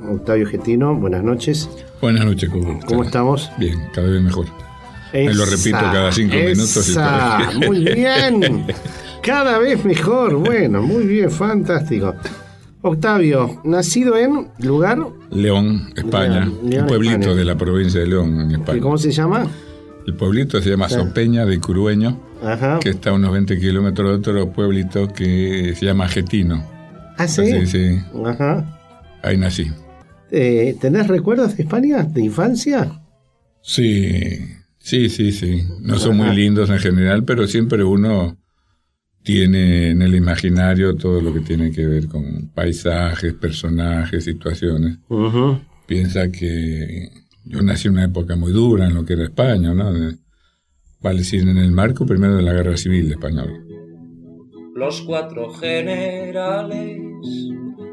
Octavio Getino, buenas noches. Buenas noches, ¿cómo, ¿Cómo estamos? Bien, cada vez mejor. Me lo repito cada cinco minutos. Y muy bien. Cada vez mejor. Bueno, muy bien, fantástico. Octavio, nacido en lugar León, España, un pueblito de la provincia de León, en España. ¿Y cómo se llama? El pueblito se llama Sopeña de Curueño, que está a unos 20 kilómetros de otro pueblito que se llama Getino. ¿Ah, sí? Sí, sí. Ajá. Ahí nací. Eh, ¿Tenés recuerdos de España, de infancia? Sí, sí, sí, sí. No son muy lindos en general, pero siempre uno tiene en el imaginario todo lo que tiene que ver con paisajes, personajes, situaciones. Piensa que yo nací en una época muy dura en lo que era España, ¿no? Vale decir, en el marco primero de la Guerra Civil española. Los cuatro generales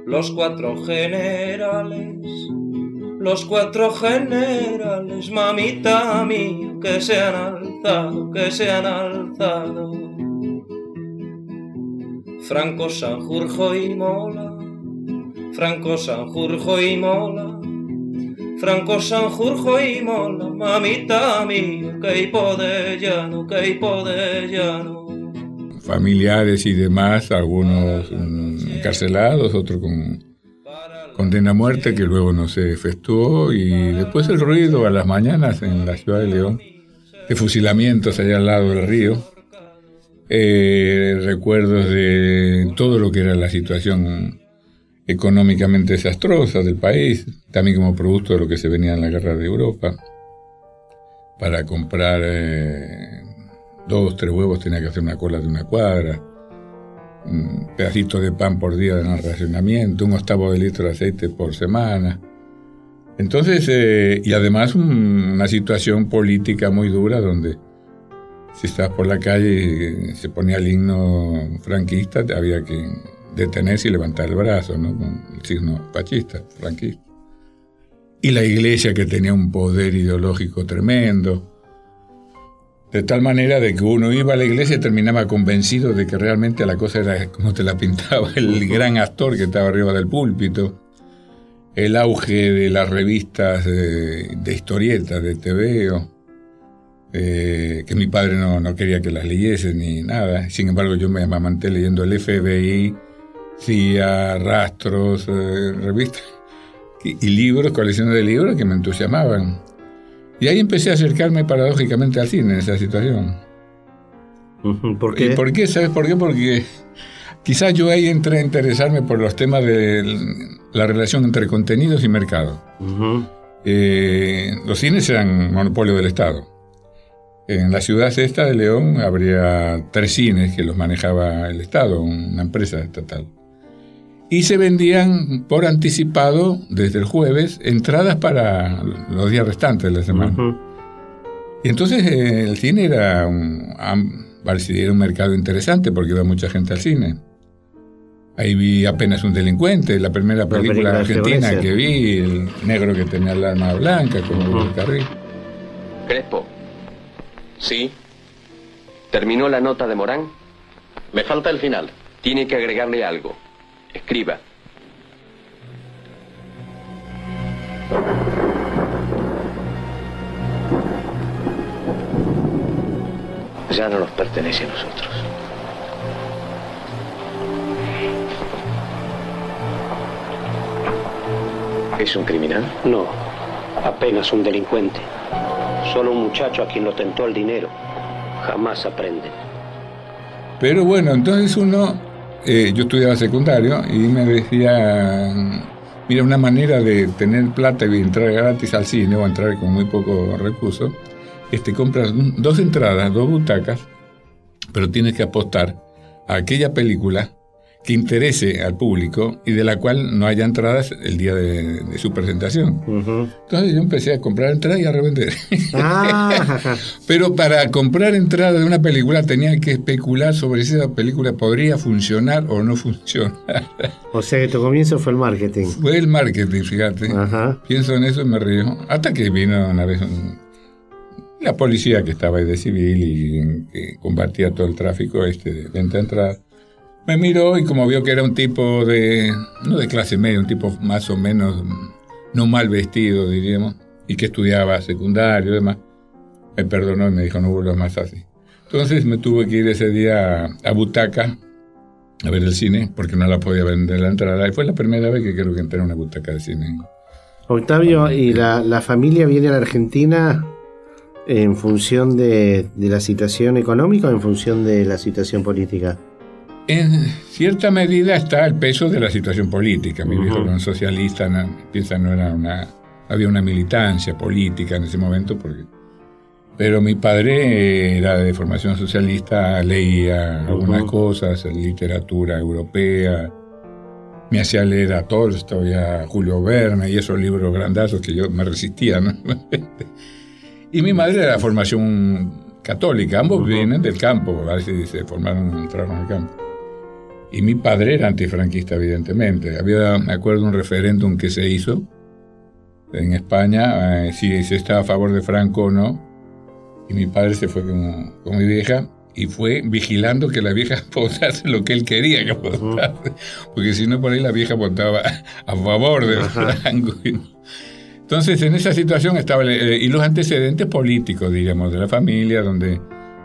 los cuatro generales, los cuatro generales, mamita mía, que se han alzado, que se han alzado. Franco, Sanjurjo y Mola, Franco, Sanjurjo y Mola, Franco, Sanjurjo y Mola, mamita mía, que hipo de llano, que hipo de llano familiares y demás, algunos encarcelados, otros con condena a muerte que luego no se efectuó y después el ruido a las mañanas en la ciudad de León de fusilamientos allá al lado del río, eh, recuerdos de todo lo que era la situación económicamente desastrosa del país, también como producto de lo que se venía en la guerra de Europa, para comprar eh, dos, tres huevos tenía que hacer una cola de una cuadra, un pedacito de pan por día de racionamiento, un octavo de litro de aceite por semana. Entonces, eh, y además una situación política muy dura donde si estabas por la calle y se ponía el himno franquista, había que detenerse y levantar el brazo, ¿no? El signo fascista, franquista. Y la iglesia que tenía un poder ideológico tremendo. De tal manera de que uno iba a la iglesia y terminaba convencido de que realmente la cosa era como te la pintaba el gran actor que estaba arriba del púlpito. El auge de las revistas de, historietas, de TVO, eh, que mi padre no, quería que las leyese ni nada. Sin embargo, yo me amamanté leyendo el FBI, CIA, rastros, eh, revistas y, y libros, colecciones de libros que me entusiasmaban. Y ahí empecé a acercarme paradójicamente al cine en esa situación. ¿Por qué? ¿Y por qué? ¿Sabes por qué? Porque quizás yo ahí entré a interesarme por los temas de la relación entre contenidos y mercado. Eh, los cines eran monopolio del Estado. En la ciudad esta de León habría tres cines que los manejaba el Estado, una empresa estatal y se vendían por anticipado desde el jueves entradas para los días restantes de la semana. Y entonces eh, el cine era un, era un mercado interesante porque iba mucha gente al cine. Ahí vi apenas un delincuente, la primera película, argentina que vi, el negro que tenía el arma blanca, como el carril. Crespo. Sí. ¿Terminó la nota de Morán? Me falta el final. Tiene que agregarle algo. Escriba. Ya no nos pertenece a nosotros. ¿Es un criminal? No, apenas un delincuente. Solo un muchacho a quien lo tentó el dinero. Jamás aprende. Pero bueno, entonces uno eh, yo estudiaba secundario y me decía, mira, una manera de tener plata y entrar gratis al cine o entrar con muy poco recursos, este, compras dos entradas, dos butacas, pero tienes que apostar a aquella película que interese al público y de la cual no haya entradas el día de, su presentación. Entonces yo empecé a comprar entradas y a revender. Ah. Pero para comprar entradas de una película tenía que especular sobre si esa película podría funcionar o no funcionar. O sea que tu comienzo fue el marketing. Fue el marketing, fíjate. Pienso en eso y me río. Hasta que vino una vez la policía que estaba ahí de civil y que combatía todo el tráfico este de venta de entradas Me miró y como vio que era un tipo de, no de clase media, un tipo más o menos no mal vestido, diríamos, y que estudiaba secundario y demás, me perdonó y me dijo no vuelvas más así. Entonces me tuve que ir ese día a Butaca a ver el cine porque no la podía vender la entrada y fue la primera vez que creo que entré en una butaca de cine. Octavio, ¿y la, la familia viene a la Argentina en función de, de, la situación económica o en función de la situación política? En cierta medida está el peso de la situación política. Mi uh -huh. viejo era un socialista, no, piensa no era una, había una militancia política en ese momento, porque, pero mi padre era de formación socialista, leía uh -huh. algunas cosas, literatura europea, me hacía leer a Tolstoy, a Julio Verne y esos libros grandazos que yo me resistía. ¿no? y mi madre era de formación católica, ambos uh -huh. vienen del campo, a se formaron, entraron en el campo. Y mi padre era antifranquista, evidentemente. Había, me acuerdo, un referéndum que se hizo en España, eh, si se estaba a favor de Franco o no. Y mi padre se fue con, con mi vieja y fue vigilando que la vieja votase lo que él quería que votase. Porque si no, por ahí la vieja votaba a favor de Franco. Entonces, en esa situación estaba. Eh, y los antecedentes políticos, digamos, de la familia, donde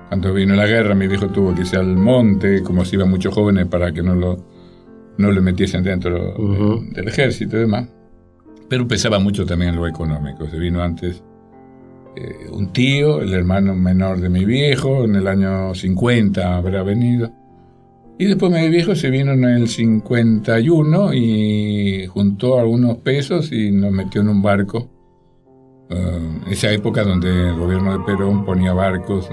cuando vino la guerra, mi viejo tuvo que irse al monte, como si iban muchos jóvenes para que no lo, no lo metiesen dentro uh -huh. de, del ejército y demás. Pero pesaba mucho también en lo económico. Se vino antes eh, un tío, el hermano menor de mi viejo, en el año 50 habrá venido. Y después mi viejo se vino en el 51 y juntó algunos pesos y nos metió en un barco. Uh, esa época donde el gobierno de Perón ponía barcos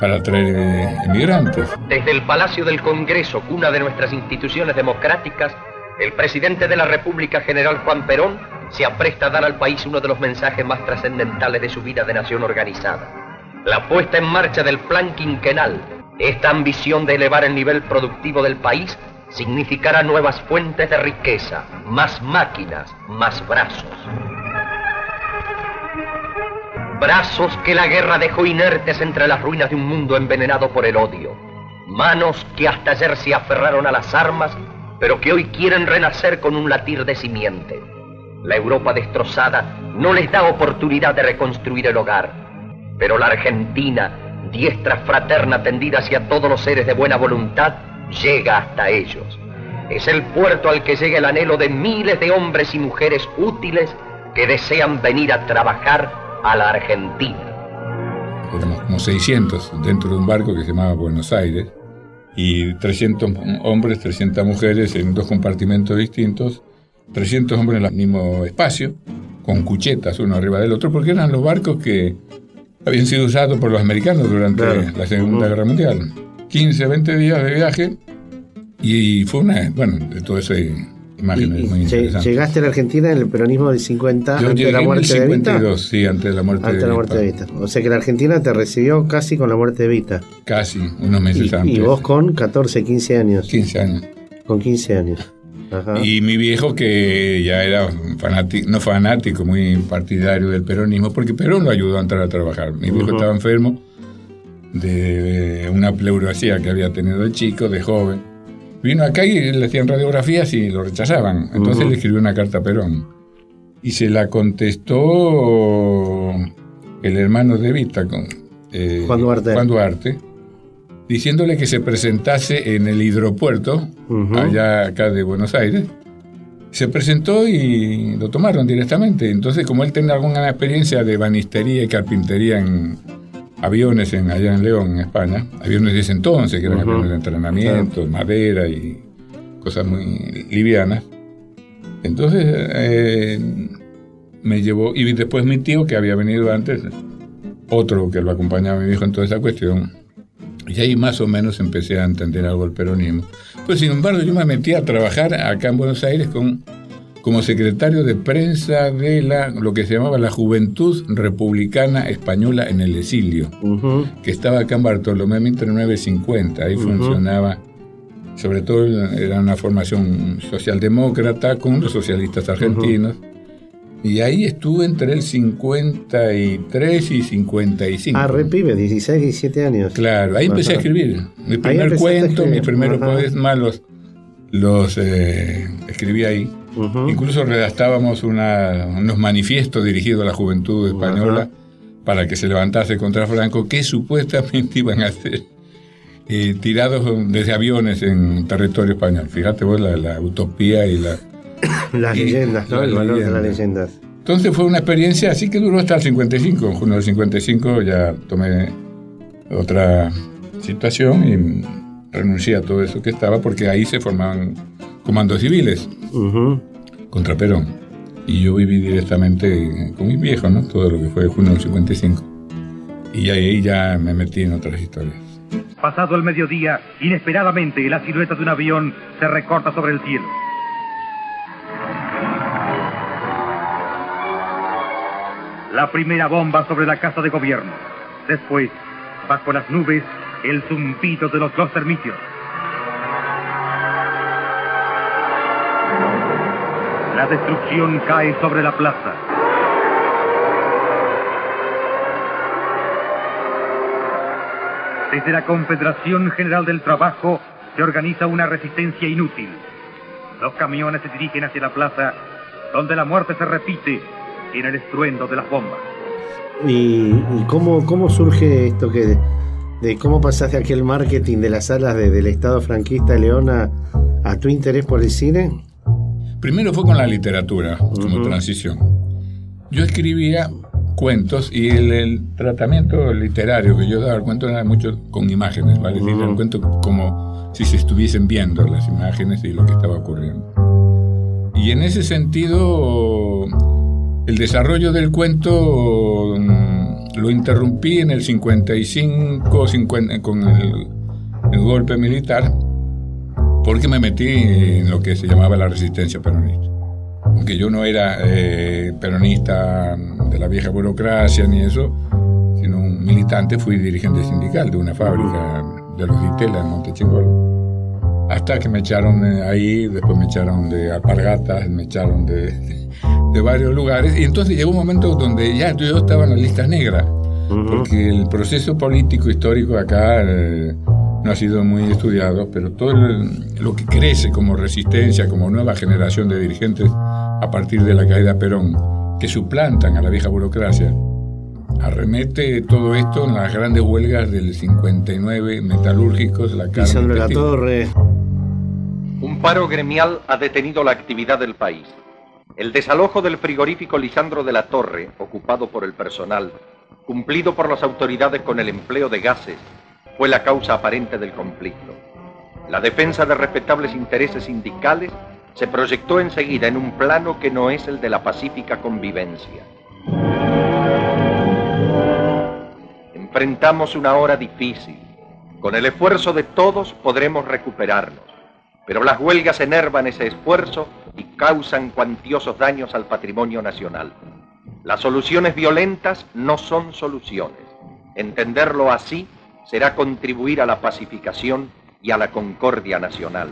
para traer eh, inmigrantes. Desde el Palacio del Congreso, una de nuestras instituciones democráticas, el presidente de la República, general Juan Perón, se apresta a dar al país uno de los mensajes más trascendentales de su vida de nación organizada. La puesta en marcha del plan quinquenal, esta ambición de elevar el nivel productivo del país, significará nuevas fuentes de riqueza, más máquinas, más brazos. Brazos que la guerra dejó inertes entre las ruinas de un mundo envenenado por el odio. Manos que hasta ayer se aferraron a las armas, pero que hoy quieren renacer con un latir de simiente. La Europa destrozada no les da oportunidad de reconstruir el hogar, pero la Argentina, diestra fraterna tendida hacia todos los seres de buena voluntad, llega hasta ellos. Es el puerto al que llega el anhelo de miles de hombres y mujeres útiles que desean venir a trabajar a la Argentina. Éramos como 600 dentro de un barco que se llamaba Buenos Aires y 300 hombres, 300 mujeres en dos compartimentos distintos, 300 hombres en el mismo espacio, con cuchetas uno arriba del otro, porque eran los barcos que habían sido usados por los americanos durante claro. la Segunda Guerra Mundial. 15, 20 días de viaje y fue una, bueno, de todo eso hay imágenes y, muy interesantes. ¿Llegaste a la Argentina en el peronismo del 50 Yo antes de la muerte en el 52, de Evita? sí, antes de la muerte antes de, la muerte de Evita. O sea que la Argentina te recibió casi con la muerte de Evita. Casi, unos meses y, antes. Y vos con 14, 15 años. 15 años. Con 15 años. Ajá. Y mi viejo que ya era fanático, no fanático, muy partidario del peronismo, porque Perón lo ayudó a entrar a trabajar. Mi viejo uh -huh. estaba enfermo de una pleurasía que había tenido de chico, de joven. Vino acá y le hacían radiografías y lo rechazaban. Entonces uh -huh. le escribió una carta a Perón. Y se la contestó el hermano de Vita, eh, Juan Duarte. Juan Duarte diciéndole que se presentase en el hidropuerto, uh -huh. allá acá de Buenos Aires. Se presentó y lo tomaron directamente. Entonces, como él tenía alguna experiencia de banistería y carpintería en aviones en, allá en León, en España, aviones de ese entonces, que eran uh -huh. aviones de entrenamiento, claro. madera y cosas muy livianas. Entonces, eh, me llevó, y después mi tío, que había venido antes, otro que lo acompañaba a mi viejo en toda esa cuestión, y ahí más o menos empecé a entender algo del peronismo. Pues sin embargo yo me metí a trabajar acá en Buenos Aires con, como secretario de prensa de la, lo que se llamaba la Juventud Republicana Española en el Exilio, uh -huh. que estaba acá en Bartolomé Mitre 950. Ahí uh -huh. funcionaba, sobre todo era una formación socialdemócrata con los socialistas argentinos. Uh -huh. Y ahí estuve entre el 53 y 55. Ah, re pibe, 16, 17 años. Claro, ahí empecé a escribir. Mi primer cuento, mis primeros poemas los, los eh, escribí ahí. Ujú. Incluso redactábamos una- unos manifiestos dirigidos a la juventud española Ajá. para que se levantase contra Franco, que supuestamente iban a ser eh, tirados desde aviones en territorio español. Fíjate vos la, la utopía y la... Las Y- leyendas, ¿no? El valor de las leyendas. Entonces fue una experiencia así que duró hasta el 55. En junio del 55 ya tomé otra situación y renuncié a todo eso que estaba porque ahí se formaban comandos civiles contra Perón. Y yo viví directamente con mis viejos, ¿no? Todo lo que fue junio del 55. Y ahí ya me metí en otras historias. Pasado el mediodía, inesperadamente la silueta de un avión se recorta sobre el cielo. La primera bomba sobre la casa de gobierno. Después, bajo las nubes, el zumbido de los dos termitios. La destrucción cae sobre la plaza. Desde la Confederación General del Trabajo se organiza una resistencia inútil. Los camiones se dirigen hacia la plaza, donde la muerte se repite en el estruendo de las bombas. ¿Y, cómo, cómo surge esto que de, cómo pasaste aquel marketing de las salas de- del Estado franquista de León a tu interés por el cine? Primero fue con la literatura, como transición. Yo escribía cuentos y el, el tratamiento literario que yo daba al cuento era mucho con imágenes, ¿vale? Es decir, el cuento como si se estuviesen viendo las imágenes y lo que estaba ocurriendo. Y en ese sentido, el desarrollo del cuento mm, lo interrumpí en el 55 50, con el, el golpe militar porque me metí en lo que se llamaba la resistencia peronista. Aunque yo no era eh, peronista de la vieja burocracia ni eso, sino un militante, fui dirigente sindical de una fábrica de los Ditela en Montechingol. Hasta que me echaron de ahí, después me echaron de alpargatas, me echaron de, de varios lugares. Y entonces llegó un momento donde ya yo estaba en la lista negra Ujú. porque el proceso político histórico acá eh, no ha sido muy estudiado, pero todo el- lo que crece como resistencia, como nueva generación de dirigentes a partir de la caída de Perón, que suplantan a la vieja burocracia, arremete todo esto en las grandes huelgas del 59 metalúrgicos, la carne Lisandro La textil. Torre. Un paro gremial ha detenido la actividad del país. El desalojo del frigorífico Lisandro de la Torre, ocupado por el personal, cumplido por las autoridades con el empleo de gases, fue la causa aparente del conflicto. La defensa de respetables intereses sindicales se proyectó enseguida en un plano que no es el de la pacífica convivencia. Enfrentamos una hora difícil. Con el esfuerzo de todos podremos recuperarnos. Pero las huelgas enervan ese esfuerzo y causan cuantiosos daños al patrimonio nacional. Las soluciones violentas no son soluciones. Entenderlo así será contribuir a la pacificación y a la concordia nacional.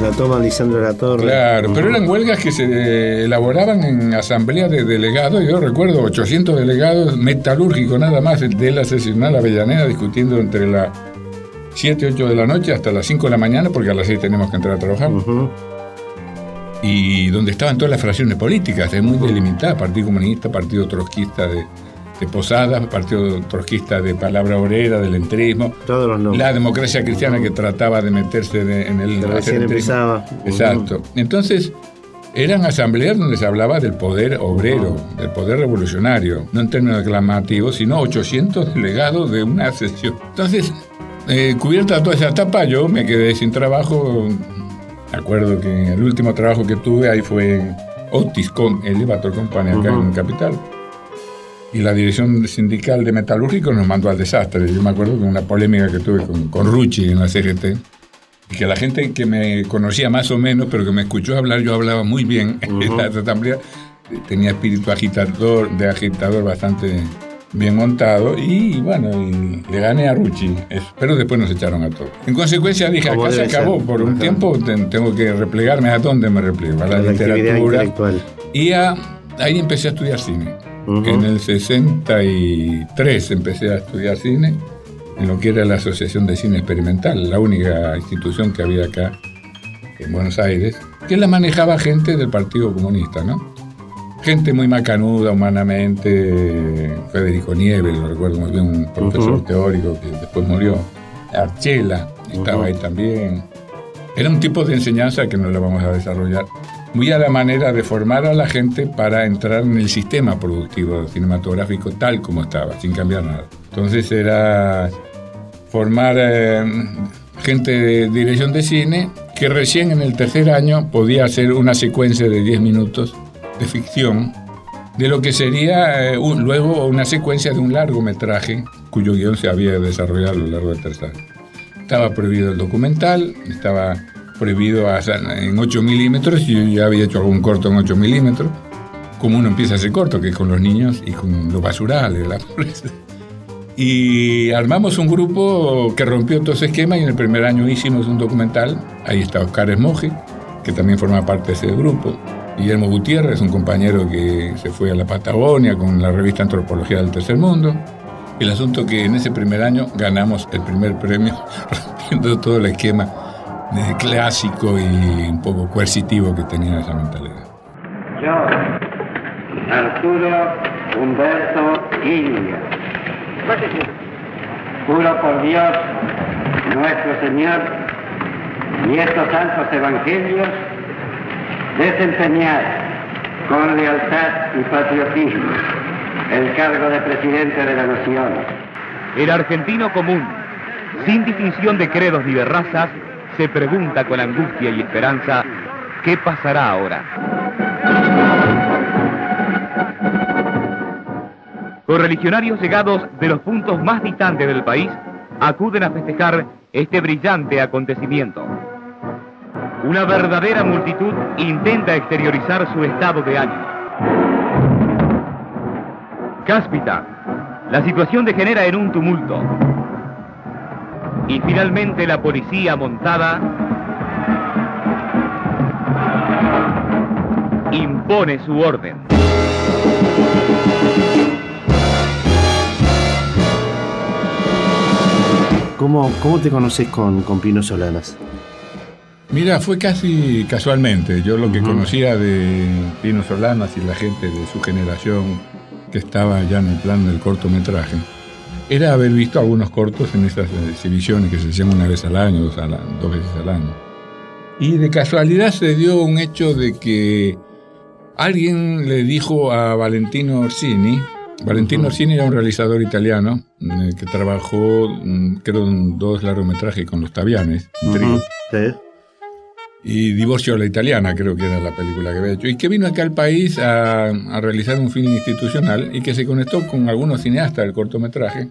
La toma Lisandro La Torre. Claro, pero eran huelgas que se elaboraban en asamblea de delegados. Yo recuerdo 800 delegados metalúrgicos nada más de la sesional Avellaneda discutiendo entre las 7, 8 de la noche hasta las 5 de la mañana porque a las 6 tenemos que entrar a trabajar. Ujú. Y donde estaban todas las fracciones políticas, es muy delimitada, Partido Comunista, Partido Trotskista de, de Posadas, Partido Trotskista de Palabra Obrera, del entrismo, Todos los nombres. la democracia cristiana que trataba de meterse de- en el Que recién empezaba. Exacto. Entonces, eran asambleas donde se hablaba del poder obrero, del poder revolucionario, no en términos aclamativos, sino 800 delegados de una sesión. Entonces, eh, cubierta toda esa etapa, yo me quedé sin trabajo. Me acuerdo que el último trabajo que tuve ahí fue en Otis con Elevator Company acá Ujú. en Capital. Y la dirección sindical de metalúrgicos nos mandó al desastre. Yo me acuerdo que una polémica que tuve con, con Rucci en la CGT, y que la gente que me conocía más o menos, pero que me escuchó hablar, yo hablaba muy bien en Ujú. la asamblea, tenía espíritu agitador, de agitador bastante bien montado y bueno, y le gané a Rucci, eso. pero después nos echaron a todos. En consecuencia dije, acá se acabó, ser. por un Ajá. tiempo te- tengo que replegarme a dónde me repliego, a la, La literatura. Y a- ahí empecé a estudiar cine. Ujú. En el 63 empecé a estudiar cine en lo que era la Asociación de Cine Experimental, la única institución que había acá en Buenos Aires, que la manejaba gente del Partido Comunista, ¿no? Gente muy macanuda humanamente, Federico Nieves, lo recuerdo muy bien, un profesor Ujú. teórico que después murió, Archela estaba Ujú. ahí también. Era un tipo de enseñanza que no la vamos a desarrollar, muy a la manera de formar a la gente para entrar en el sistema productivo cinematográfico tal como estaba, sin cambiar nada. Entonces era formar eh, gente de dirección de cine que recién en el tercer año podía hacer una secuencia de 10 minutos de ficción de lo que sería eh, un- luego una secuencia de un largometraje cuyo guion se había desarrollado a lo largo del tercer año. Estaba prohibido el documental, estaba prohibido en 8 milímetros, y yo ya había hecho algún corto en 8 milímetros, como uno empieza a hacer corto, que con los niños y con los basurales, la pobreza. Y armamos un grupo que rompió todo ese esquema y en el primer año hicimos un documental. Ahí está Oscar Esmoje, que también forma parte de ese grupo. Guillermo Gutiérrez, un compañero que se fue a la Patagonia con la revista Antropología del Tercer Mundo. El asunto que en ese primer año ganamos el primer premio, rompiendo todo el esquema clásico y un poco coercitivo que tenía esa mentalidad. Yo, Arturo Humberto Ilia, juro por Dios, nuestro Señor, y estos santos evangelios, desempeñar con lealtad y patriotismo el cargo de presidente de la nación. El argentino común, sin distinción de credos ni de razas, se pregunta con angustia y esperanza, ¿qué pasará ahora? Correligionarios llegados de los puntos más distantes del país acuden a festejar este brillante acontecimiento. Una verdadera multitud intenta exteriorizar su estado de ánimo. Cáspita, la situación degenera en un tumulto. Y finalmente la policía montada impone su orden. ¿Cómo, cómo te conoces con, con Pino Solanas? Mira, fue casi casualmente. Yo lo que conocía de Pino Solanas y la gente de su generación que estaba ya en el plan del cortometraje era haber visto algunos cortos en esas exhibiciones que se hacían una vez al año, dos, al dos veces al año. Y de casualidad se dio un hecho de que alguien le dijo a Valentino Orsini, Valentino Orsini era un realizador italiano eh, que trabajó, mm, creo, en dos largometrajes con los Tavianes, un trío Ujú, sí. Y Divorcio a la Italiana, creo que era la película que había hecho, y que vino acá al país a, a realizar un film institucional y que se conectó con algunos cineastas del cortometraje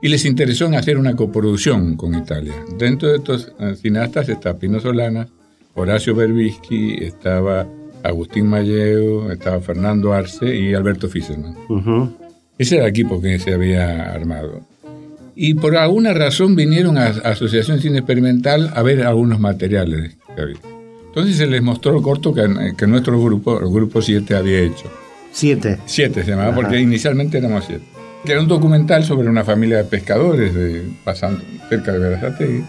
y les interesó en hacer una coproducción con Italia. Dentro de estos eh, cineastas está Pino Solana, Horacio Berbischi, estaba Agustín Malleo, estaba Fernando Arce y Alberto Fischerman. Ujú. Ese era el equipo que se había armado. Y por alguna razón vinieron a, a Asociación Cine Experimental a ver algunos materiales que había. Entonces se les mostró el corto que, que nuestro grupo, el grupo 7, había hecho. Siete. Siete se llamaba, Ajá. porque inicialmente éramos siete. Que era un documental sobre una familia de pescadores de, pasando cerca de Berazategui.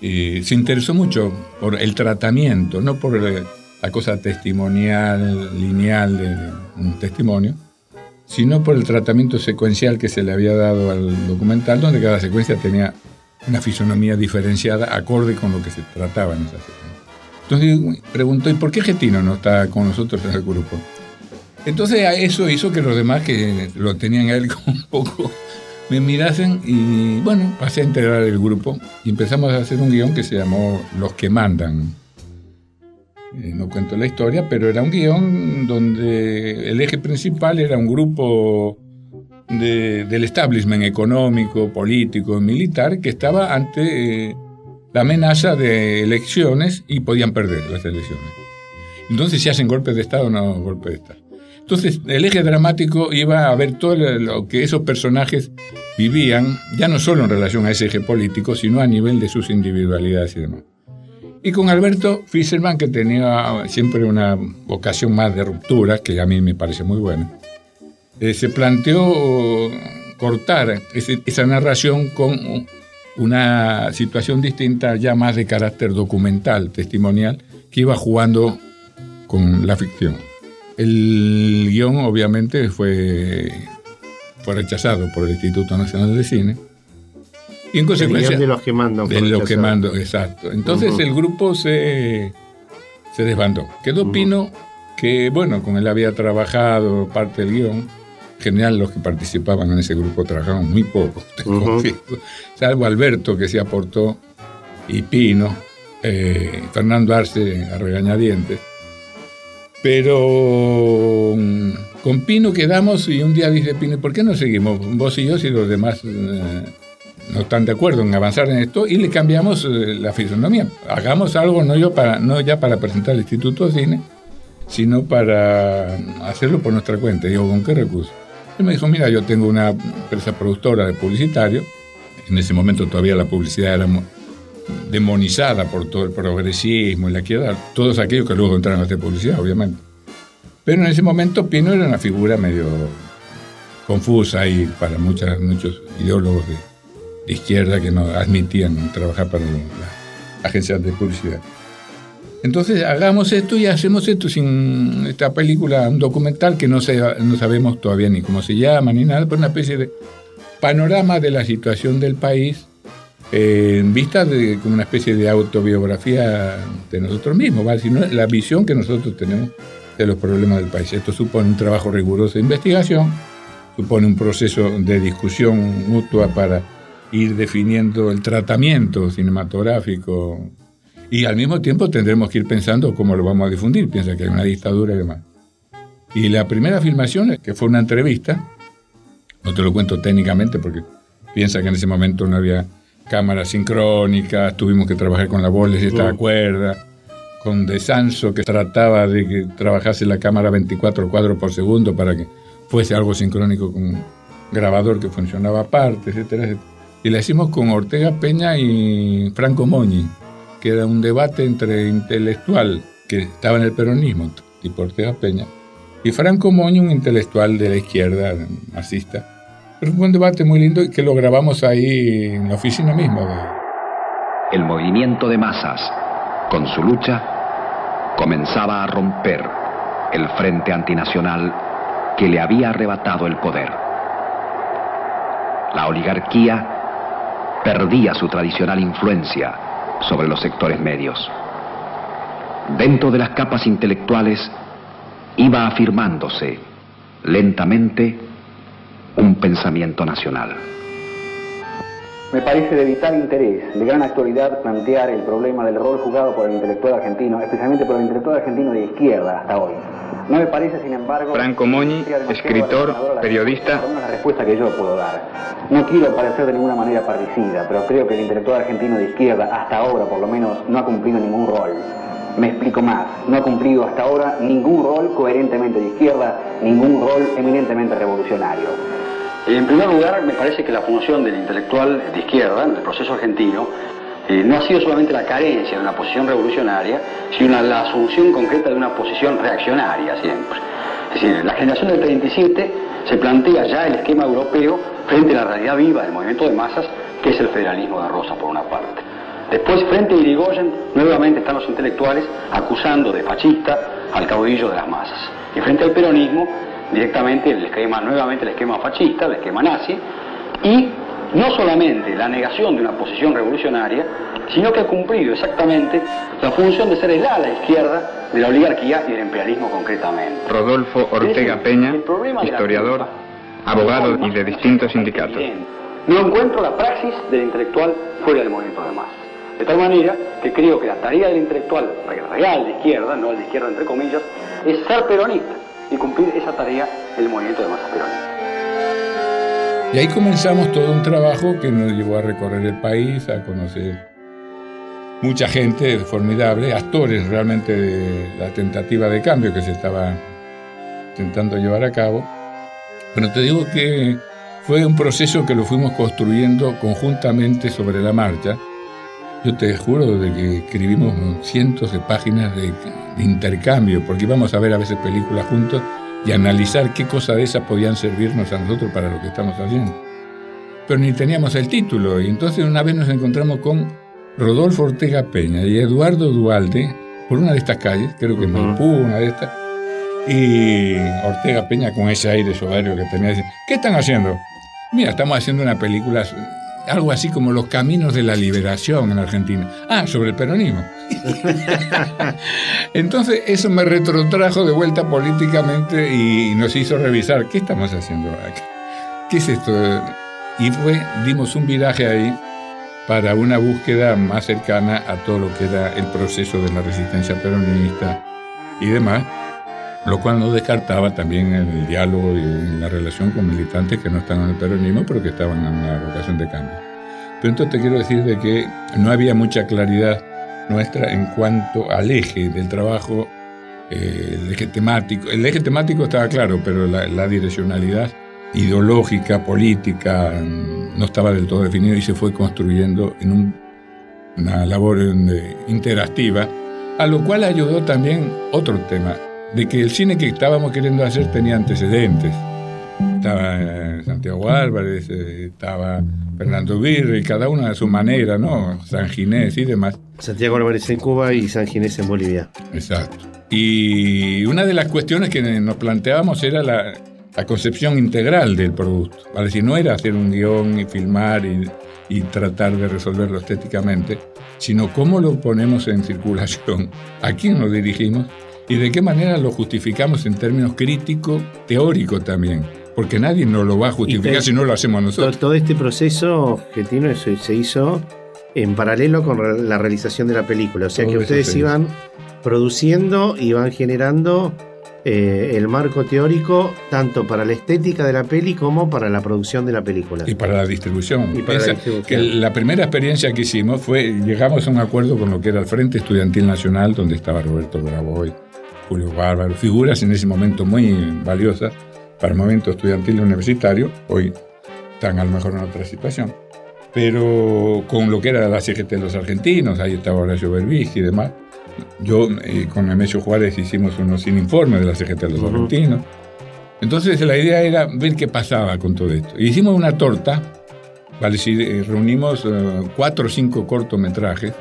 Y se interesó mucho por el tratamiento, no por la cosa testimonial, lineal de un testimonio, sino por el tratamiento secuencial que se le había dado al documental, donde cada secuencia tenía una fisonomía diferenciada acorde con lo que se trataba en esa secuencia. Entonces preguntó, ¿y por qué Getino no está con nosotros en el grupo? Entonces eso hizo que los demás que lo tenían a él como un poco me mirasen y bueno, pasé a integrar el grupo y empezamos a hacer un guion que se llamó Los que mandan. Eh, no cuento la historia, pero era un guion donde el eje principal era un grupo de- del establishment económico, político, militar que estaba ante eh, la amenaza de elecciones y podían perder las elecciones. Entonces, si hacen golpes de Estado no golpes de Estado. Entonces, el eje dramático iba a ver todo lo que esos personajes vivían, ya no solo en relación a ese eje político, sino a nivel de sus individualidades y demás. Y con Alberto Fischerman, que tenía siempre una vocación más de ruptura, que a mí me parece muy buena, eh, se planteó cortar esa narración con una situación distinta, ya más de carácter documental, testimonial, que iba jugando con la ficción. El guion obviamente fue, fue rechazado por el Instituto Nacional de Cine. Y en consecuencia... de los que mandan. De los que mandan, exacto. Entonces el grupo se, se desbandó. Quedó Pino, que bueno, con él había trabajado parte del guion. En general los que participaban en ese grupo trabajaban muy poco, salvo Alberto que se aportó y Pino, eh, Fernando Arce a regañadientes. Pero mm, con Pino quedamos y un día dice Pino, ¿por qué no seguimos vos y yo si los demás eh, no están de acuerdo en avanzar en esto? Y le cambiamos eh, la fisonomía. Hagamos algo no, yo para, no ya para presentar al Instituto de Cine, sino para hacerlo por nuestra cuenta. Digo, ¿con qué recurso? Él me dijo, mira, yo tengo una empresa productora de publicitario. En ese momento todavía la publicidad era demonizada por todo el progresismo y la izquierda, todos aquellos que luego entraron a hacer publicidad, obviamente. Pero en ese momento Pino era una figura medio confusa y para muchas, muchos ideólogos de, izquierda que no admitían trabajar para las agencias de publicidad. Entonces hagamos esto y hacemos esto sin esta película, un documental que no, no sabemos todavía ni cómo se llama ni nada, pero una especie de panorama de la situación del país en vista de como una especie de autobiografía de nosotros mismos, ¿vale? sino la visión que nosotros tenemos de los problemas del país. Esto supone un trabajo riguroso de investigación, supone un proceso de discusión mutua para ir definiendo el tratamiento cinematográfico y al mismo tiempo tendremos que ir pensando cómo lo vamos a difundir. Piensa que hay una dictadura y demás. Y la primera filmación, que fue una entrevista, no te lo cuento técnicamente porque piensa que en ese momento no había cámaras sincrónicas, tuvimos que trabajar con la y esta cuerda, con Desanso que trataba de que trabajase la cámara 24 cuadros por segundo para que fuese algo sincrónico con un grabador que funcionaba aparte, etcétera, Y la hicimos con Ortega Peña y Franco Moñi, que era un debate entre intelectual que estaba en el peronismo, tipo Ortega Peña, y Franco Moñi, un intelectual de la izquierda, marxista pero fue un debate muy lindo y que lo grabamos ahí en la oficina misma. El movimiento de masas, con su lucha, comenzaba a romper el frente antinacional que le había arrebatado el poder. La oligarquía perdía su tradicional influencia sobre los sectores medios. Dentro de las capas intelectuales iba afirmándose lentamente un pensamiento nacional. Me parece de vital interés, de gran actualidad, plantear el problema del rol jugado por el intelectual argentino, especialmente por el intelectual argentino de izquierda hasta hoy. No me parece, sin embargo... Franco Moñi, escritor, periodista... Es la respuesta que yo puedo dar. No quiero parecer de ninguna manera parricida, pero creo que el intelectual argentino de izquierda, hasta ahora por lo menos, no ha cumplido ningún rol. Me explico más, no ha cumplido hasta ahora ningún rol coherentemente de izquierda, ningún rol eminentemente revolucionario. En primer lugar, me parece que la función del intelectual de izquierda, del proceso argentino, eh, no ha sido solamente la carencia de una posición revolucionaria, sino la asunción concreta de una posición reaccionaria siempre. Es decir, la generación del 37 se plantea ya el esquema europeo frente a la realidad viva del movimiento de masas, que es el federalismo de Rosa, por una parte. Después, frente a Irigoyen, nuevamente están los intelectuales acusando de fascista al caudillo de las masas. Y frente al peronismo, directamente el esquema, nuevamente el esquema fascista, el esquema nazi, y no solamente la negación de una posición revolucionaria, sino que ha cumplido exactamente la función de ser el ala izquierda de la oligarquía y del imperialismo concretamente. Rodolfo Ortega Peña, historiador, abogado y de distintos sindicatos. No encuentro la praxis del intelectual fuera del movimiento de masas. De tal manera que creo que la tarea del intelectual real de izquierda, no el de izquierda entre comillas, es ser peronista y cumplir esa tarea el movimiento de masa peronista. Y ahí comenzamos todo un trabajo que nos llevó a recorrer el país, a conocer mucha gente formidable, actores realmente de la tentativa de cambio que se estaba intentando llevar a cabo. Pero te digo que fue un proceso que lo fuimos construyendo conjuntamente sobre la marcha. Yo te juro de que escribimos cientos de páginas de, de intercambio, porque íbamos a ver a veces películas juntos y analizar qué cosas de esas podían servirnos a nosotros para lo que estamos haciendo. Pero ni teníamos el título, y entonces una vez nos encontramos con Rodolfo Ortega Peña y Eduardo Dualde por una de estas calles, creo que Maipú, una de estas, y Ortega Peña con ese aire soberbio que tenía, dice, ¿qué están haciendo? Mira, estamos haciendo una película, algo así como Los Caminos de la Liberación en Argentina. Ah, sobre el peronismo. Entonces eso me retrotrajo de vuelta políticamente y nos hizo revisar, ¿qué estamos haciendo acá? ¿Qué es esto? Y fue, dimos un viraje ahí para una búsqueda más cercana a todo lo que era el proceso de la resistencia peronista y demás, lo cual no descartaba también el diálogo y la relación con militantes que no estaban en el peronismo, pero que estaban en una vocación de cambio. Pero entonces te quiero decir de que no había mucha claridad nuestra en cuanto al eje del trabajo, eh, el eje temático. El eje temático estaba claro, pero la, la direccionalidad ideológica, política, no estaba del todo definido y se fue construyendo en un, una labor eh, interactiva, a lo cual ayudó también otro tema, de que el cine que estábamos queriendo hacer tenía antecedentes. Estaba eh, Santiago Álvarez, eh, estaba Fernando Virre, cada uno a su manera, ¿no? San Ginés y demás. Santiago Álvarez en Cuba y San Ginés en Bolivia. Exacto. Y una de las cuestiones que nos planteábamos era la, la concepción integral del producto. Es decir, no era hacer un guion y filmar y, y, tratar de resolverlo estéticamente, sino cómo lo ponemos en circulación, a quién lo dirigimos y de qué manera lo justificamos en términos crítico, teórico también. Porque nadie nos lo va a justificar te, si no lo hacemos nosotros. Todo este proceso que tiene se hizo en paralelo con la realización de la película. O sea todo que ustedes iban produciendo y van generando eh, el marco teórico tanto para la estética de la peli como para la producción de la película. Y para la distribución. Y para Esa, la distribución. Que la primera experiencia que hicimos fue, llegamos a un acuerdo con lo que era el Frente Estudiantil Nacional, donde estaba Roberto Bravoy, Julio Bárbaro, figuras en ese momento muy valiosas para el momento estudiantil universitario, hoy están a lo mejor en otra situación. Pero con lo que era la CGT de los argentinos, ahí estaba Horacio Berbisky y demás, yo eh, con Nemesio Juárez hicimos unos sin informes de la CGT de los uh -huh. argentinos. Entonces la idea era ver qué pasaba con todo esto. Y hicimos una torta, vale decir, eh, reunimos uh, cuatro o cinco cortometrajes.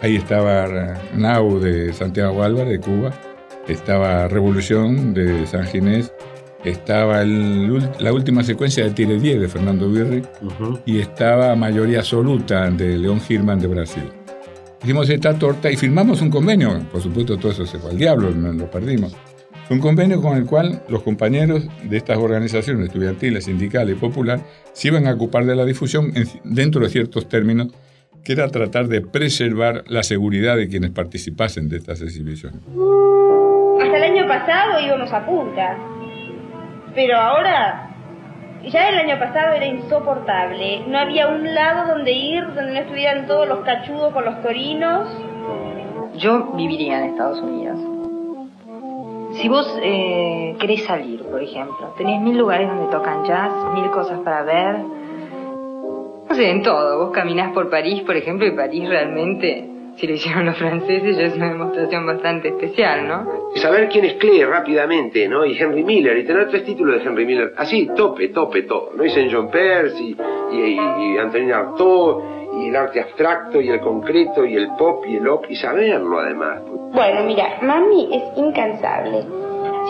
Ahí estaba Nau de Santiago Álvarez de Cuba, estaba Revolución de San Ginés, estaba el, la última secuencia de Tire 10 de Fernando Birri -huh. y estaba Mayoría Absoluta de León Girman de Brasil hicimos esta torta y firmamos un convenio. Por supuesto, todo eso se fue al diablo, no lo perdimos. Un convenio con el cual los compañeros de estas organizaciones estudiantiles, sindicales y popular se iban a ocupar de la difusión en, dentro de ciertos términos, que era tratar de preservar la seguridad de quienes participasen de estas exhibiciones. Pasado íbamos a punta, pero ahora ya el año pasado era insoportable. No había un lado donde ir donde no estuvieran todos los cachudos con los torinos. Yo viviría en Estados Unidos. Si vos eh, querés salir, por ejemplo, tenés mil lugares donde tocan jazz, mil cosas para ver. No sé, en todo. Vos caminás por París, por ejemplo, y París realmente si lo hicieron los franceses ya es una demostración bastante especial, ¿no? Y saber quién es Klee rápidamente, ¿no? Y Henry Miller, y tener tres títulos de Henry Miller, así, tope, tope, todo, ¿no? Y Saint John Perse, y, y, y Antonin Artaud, y el arte abstracto, y el concreto, y el pop, y el op, y saberlo además. Bueno, mira, mami es incansable.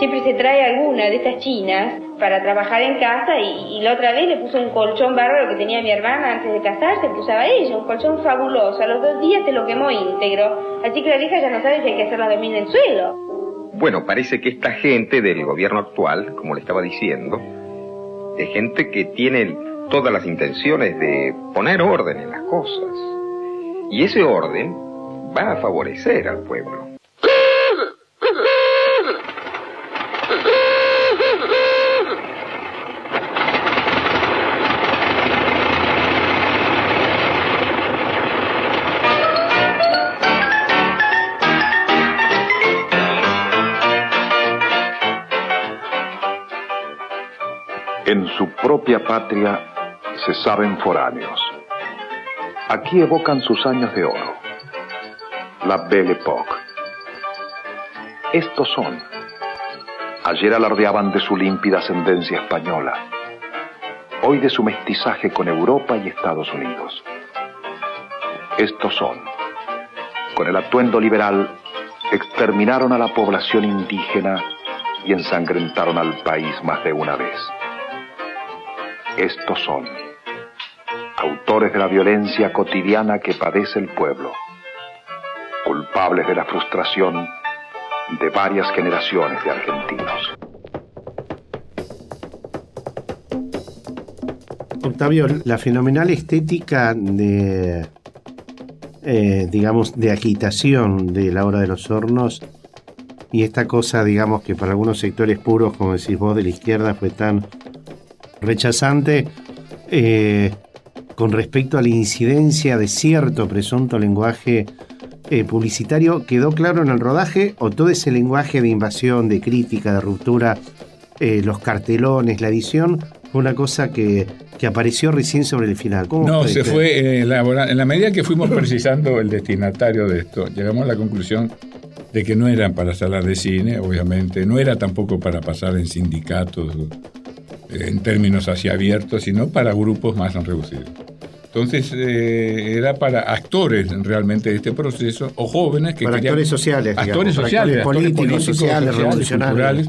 Siempre se trae alguna de estas chinas para trabajar en casa y, la otra vez le puso un colchón bárbaro que tenía mi hermana antes de casarse, que usaba ella, un colchón fabuloso. A los dos días te lo quemó íntegro. Así que la vieja ya no sabe si hay que hacerla dormir en el suelo. Bueno, parece que esta gente del gobierno actual, como le estaba diciendo, es gente que tiene todas las intenciones de poner orden en las cosas. Y ese orden va a favorecer al pueblo. En su propia patria se saben foráneos. Aquí evocan sus años de oro. La Belle Époque. Estos son. Ayer alardeaban de su límpida ascendencia española. Hoy de su mestizaje con Europa y Estados Unidos. Estos son. Con el atuendo liberal, exterminaron a la población indígena y ensangrentaron al país más de una vez. Estos son autores de la violencia cotidiana que padece el pueblo, culpables de la frustración de varias generaciones de argentinos. Octavio, la fenomenal estética de, eh, digamos, de agitación de la hora de los hornos y esta cosa, digamos, que para algunos sectores puros, como decís vos, de la izquierda fue tan rechazante eh, con respecto a la incidencia de cierto presunto lenguaje eh, publicitario, ¿quedó claro en el rodaje o todo ese lenguaje de invasión, de crítica, de ruptura, eh, los cartelones, la edición, fue una cosa que, que apareció recién sobre el final? no, se fue en la medida que fuimos precisando el destinatario de esto, llegamos a la conclusión de que no eran para salas de cine, obviamente, no era tampoco para pasar en sindicatos en términos así abiertos, sino para grupos más reducidos. Entonces eh, era para actores realmente de este proceso o jóvenes que para querían, actores sociales, actores sociales, políticos, sociales, revolucionarios,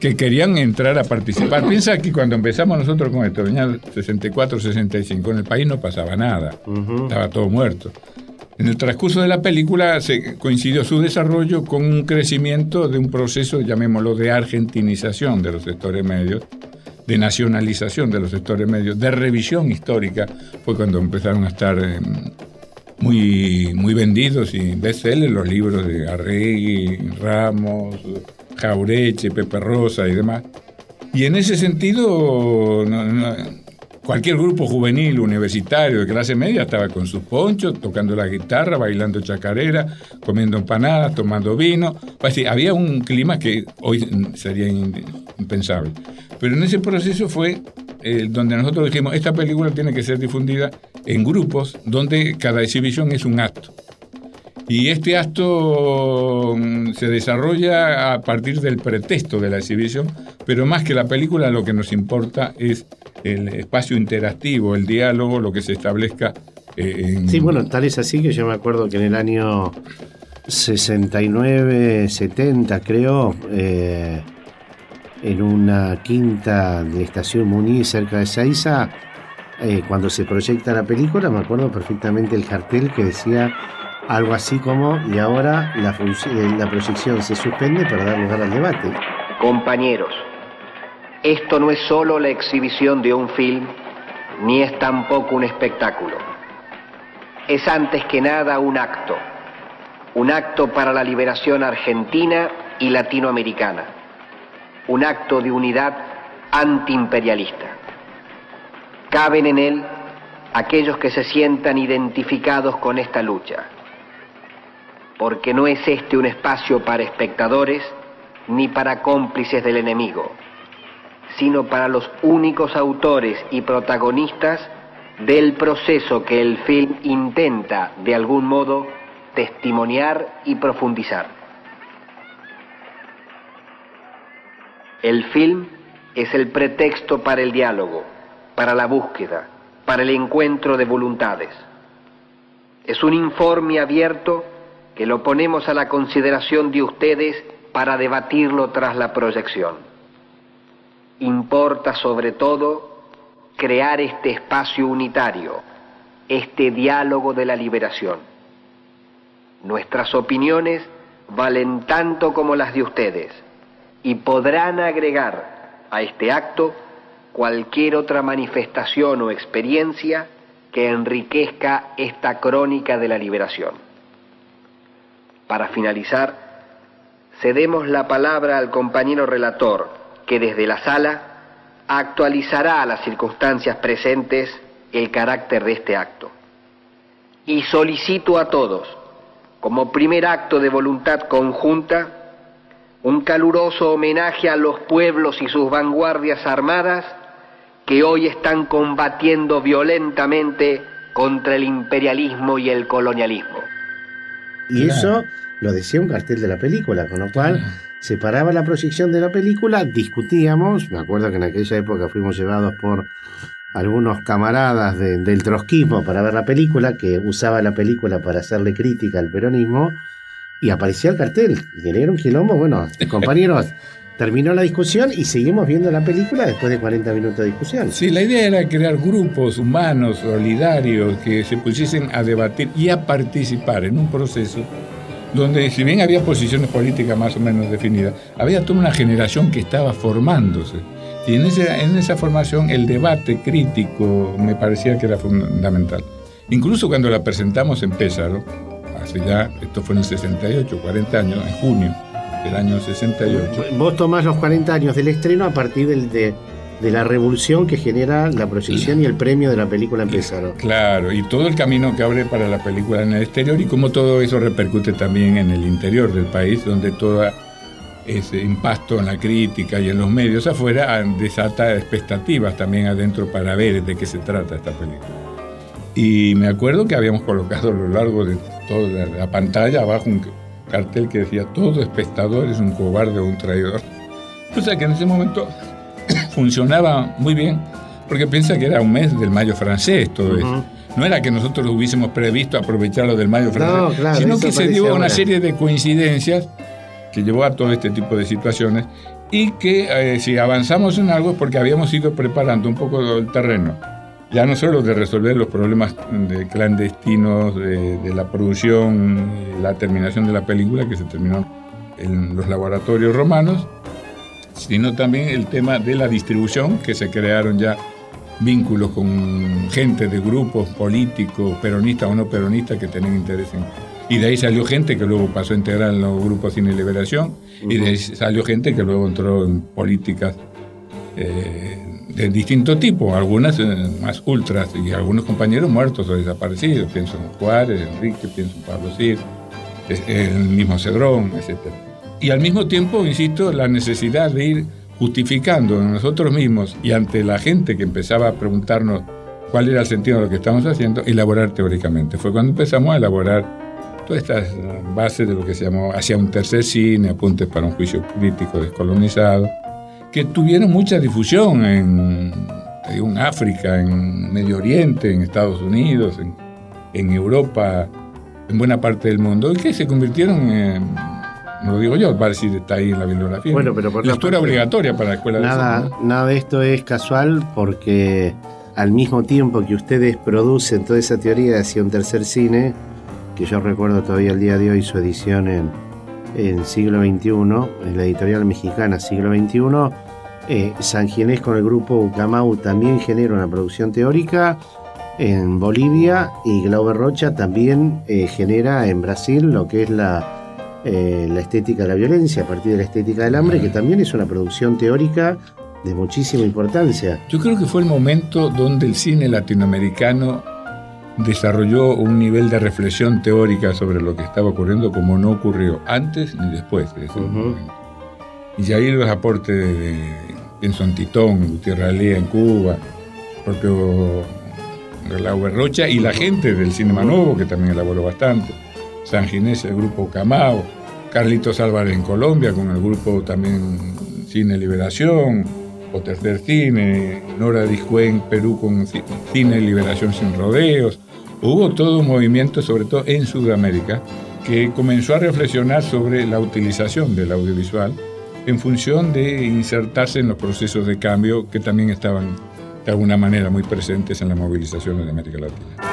que querían entrar a participar. Piensa que cuando empezamos nosotros con esto, venía 64, 65, en el país no pasaba nada, estaba todo muerto. En el transcurso de la película se coincidió su desarrollo con un crecimiento de un proceso, llamémoslo, de argentinización de los sectores medios, de nacionalización de los sectores medios, de revisión histórica, fue cuando empezaron a estar eh, muy, muy vendidos y bestsellers los libros de Arregui, Ramos, Jaureche, Pepe Rosa y demás. Y en ese sentido, cualquier grupo juvenil, universitario, de clase media, estaba con sus ponchos, tocando la guitarra, bailando chacarera, comiendo empanadas, tomando vino. Pues había un clima que hoy sería impensable. Pero en ese proceso fue eh, donde nosotros dijimos, esta película tiene que ser difundida en grupos donde cada exhibición es un acto. Y este acto mm, se desarrolla a partir del pretexto de la exhibición, pero más que la película lo que nos importa es el espacio interactivo, el diálogo, lo que se establezca eh, en... Sí, bueno, tal es así que yo me acuerdo que en el año 69, 70 creo, eh, en una quinta de Estación Muniz cerca de Saiza, eh, cuando se proyecta la película, me acuerdo perfectamente el cartel que decía algo así como, y ahora eh, la proyección se suspende para dar lugar al debate. Compañeros, esto no es solo la exhibición de un film, ni es tampoco un espectáculo. Es antes que nada un acto, un acto para la liberación argentina y latinoamericana un acto de unidad antiimperialista. Caben en él aquellos que se sientan identificados con esta lucha, porque no es este un espacio para espectadores ni para cómplices del enemigo, sino para los únicos autores y protagonistas del proceso que el film intenta, de algún modo, testimoniar y profundizar. El film es el pretexto para el diálogo, para la búsqueda, para el encuentro de voluntades. Es un informe abierto que lo ponemos a la consideración de ustedes para debatirlo tras la proyección. Importa sobre todo crear este espacio unitario, este diálogo de la liberación. Nuestras opiniones valen tanto como las de ustedes y podrán agregar a este acto cualquier otra manifestación o experiencia que enriquezca esta crónica de la liberación. Para finalizar, cedemos la palabra al compañero relator, que desde la sala actualizará a las circunstancias presentes el carácter de este acto. Y solicito a todos, como primer acto de voluntad conjunta, un caluroso homenaje a los pueblos y sus vanguardias armadas que hoy están combatiendo violentamente contra el imperialismo y el colonialismo. Y eso lo decía un cartel de la película, con lo cual se paraba la proyección de la película, discutíamos, me acuerdo que en aquella época fuimos llevados por algunos camaradas del trotskismo para ver la película, que usaba la película para hacerle crítica al peronismo, y aparecía el cartel, y era un quilombo, bueno, compañeros, terminó la discusión y seguimos viendo la película después de 40 minutos de discusión. Sí, la idea era crear grupos humanos, solidarios, que se pusiesen a debatir y a participar en un proceso donde si bien había posiciones políticas más o menos definidas, había toda una generación que estaba formándose. Y en, en esa formación el debate crítico me parecía que era fundamental. Incluso cuando la presentamos en Pésaro, hace ya, esto fue en el 68, 40 años, en junio del año 68. Vos tomás los 40 años del estreno a partir del, de, de la revolución que genera la proyección y el premio de la película en Pésaro. Claro, y todo el camino que abre para la película en el exterior y cómo todo eso repercute también en el interior del país, donde toda ese impasto en la crítica y en los medios afuera desata expectativas también adentro para ver de qué se trata esta película. Y me acuerdo que habíamos colocado a lo largo de toda la pantalla abajo un cartel que decía todo espectador es un cobarde o un traidor. O sea que en ese momento funcionaba muy bien porque piensa que era un mes del mayo francés todo eso. No era que nosotros hubiésemos previsto aprovecharlo del mayo francés, sino que se dio una serie de coincidencias que llevó a todo este tipo de situaciones y que eh, si avanzamos en algo es porque habíamos ido preparando un poco el terreno, ya no solo de resolver los problemas de clandestinos, de, de la producción, la terminación de la película que se terminó en los laboratorios romanos, sino también el tema de la distribución, que se crearon ya vínculos con gente de grupos políticos, peronistas o no peronistas, que tenían interés en y de ahí salió gente que luego pasó a integrar en los grupos Cine Liberación, y de ahí salió gente que luego entró en políticas eh, de distinto tipo, algunas eh, más ultras, y algunos compañeros muertos o desaparecidos. Pienso en Juárez, Enrique, pienso en Pablo Cid, el mismo Cedrón, etc. Y al mismo tiempo, insisto, la necesidad de ir justificando nosotros mismos y ante la gente que empezaba a preguntarnos cuál era el sentido de lo que estamos haciendo, elaborar teóricamente. Fue cuando empezamos a elaborar todas estas bases de lo que se llamó hacia un tercer cine, apuntes para un juicio crítico descolonizado, que tuvieron mucha difusión en, en África, en Medio Oriente, en Estados Unidos, en, en, Europa, en buena parte del mundo, y que se convirtieron en, no lo digo yo, a decir, está ahí en la bibliografía. Bueno, pero por la historia obligatoria para la escuela nada, de Nada de esto es casual porque al mismo tiempo que ustedes producen toda esa teoría hacia un tercer cine, que yo recuerdo todavía el día de hoy su edición en, en siglo XXI, en la editorial mexicana siglo XXI, eh, San Ginés con el grupo Ucamau también genera una producción teórica en Bolivia y Glauber Rocha también eh, genera en Brasil lo que es la, eh, la estética de la violencia a partir de la estética del hambre, que también es una producción teórica de muchísima importancia. Yo creo que fue el momento donde el cine latinoamericano desarrolló un nivel de reflexión teórica sobre lo que estaba ocurriendo como no ocurrió antes ni después de ese momento. Y ahí los aportes de, en Titón, Gutiérrez Lea en Cuba, propio Glauber Rocha y la gente del Cinema Nuevo, que también elaboró bastante, San Ginés, el grupo Camao, Carlitos Álvarez en Colombia, con el grupo también Cine Liberación, o Tercer Cine, Nora Discue en Perú con Cine Liberación Sin Rodeos. Hubo todo un movimiento, sobre todo en Sudamérica, que comenzó a reflexionar sobre la utilización del audiovisual en función de insertarse en los procesos de cambio que también estaban de alguna manera muy presentes en la movilización de América Latina.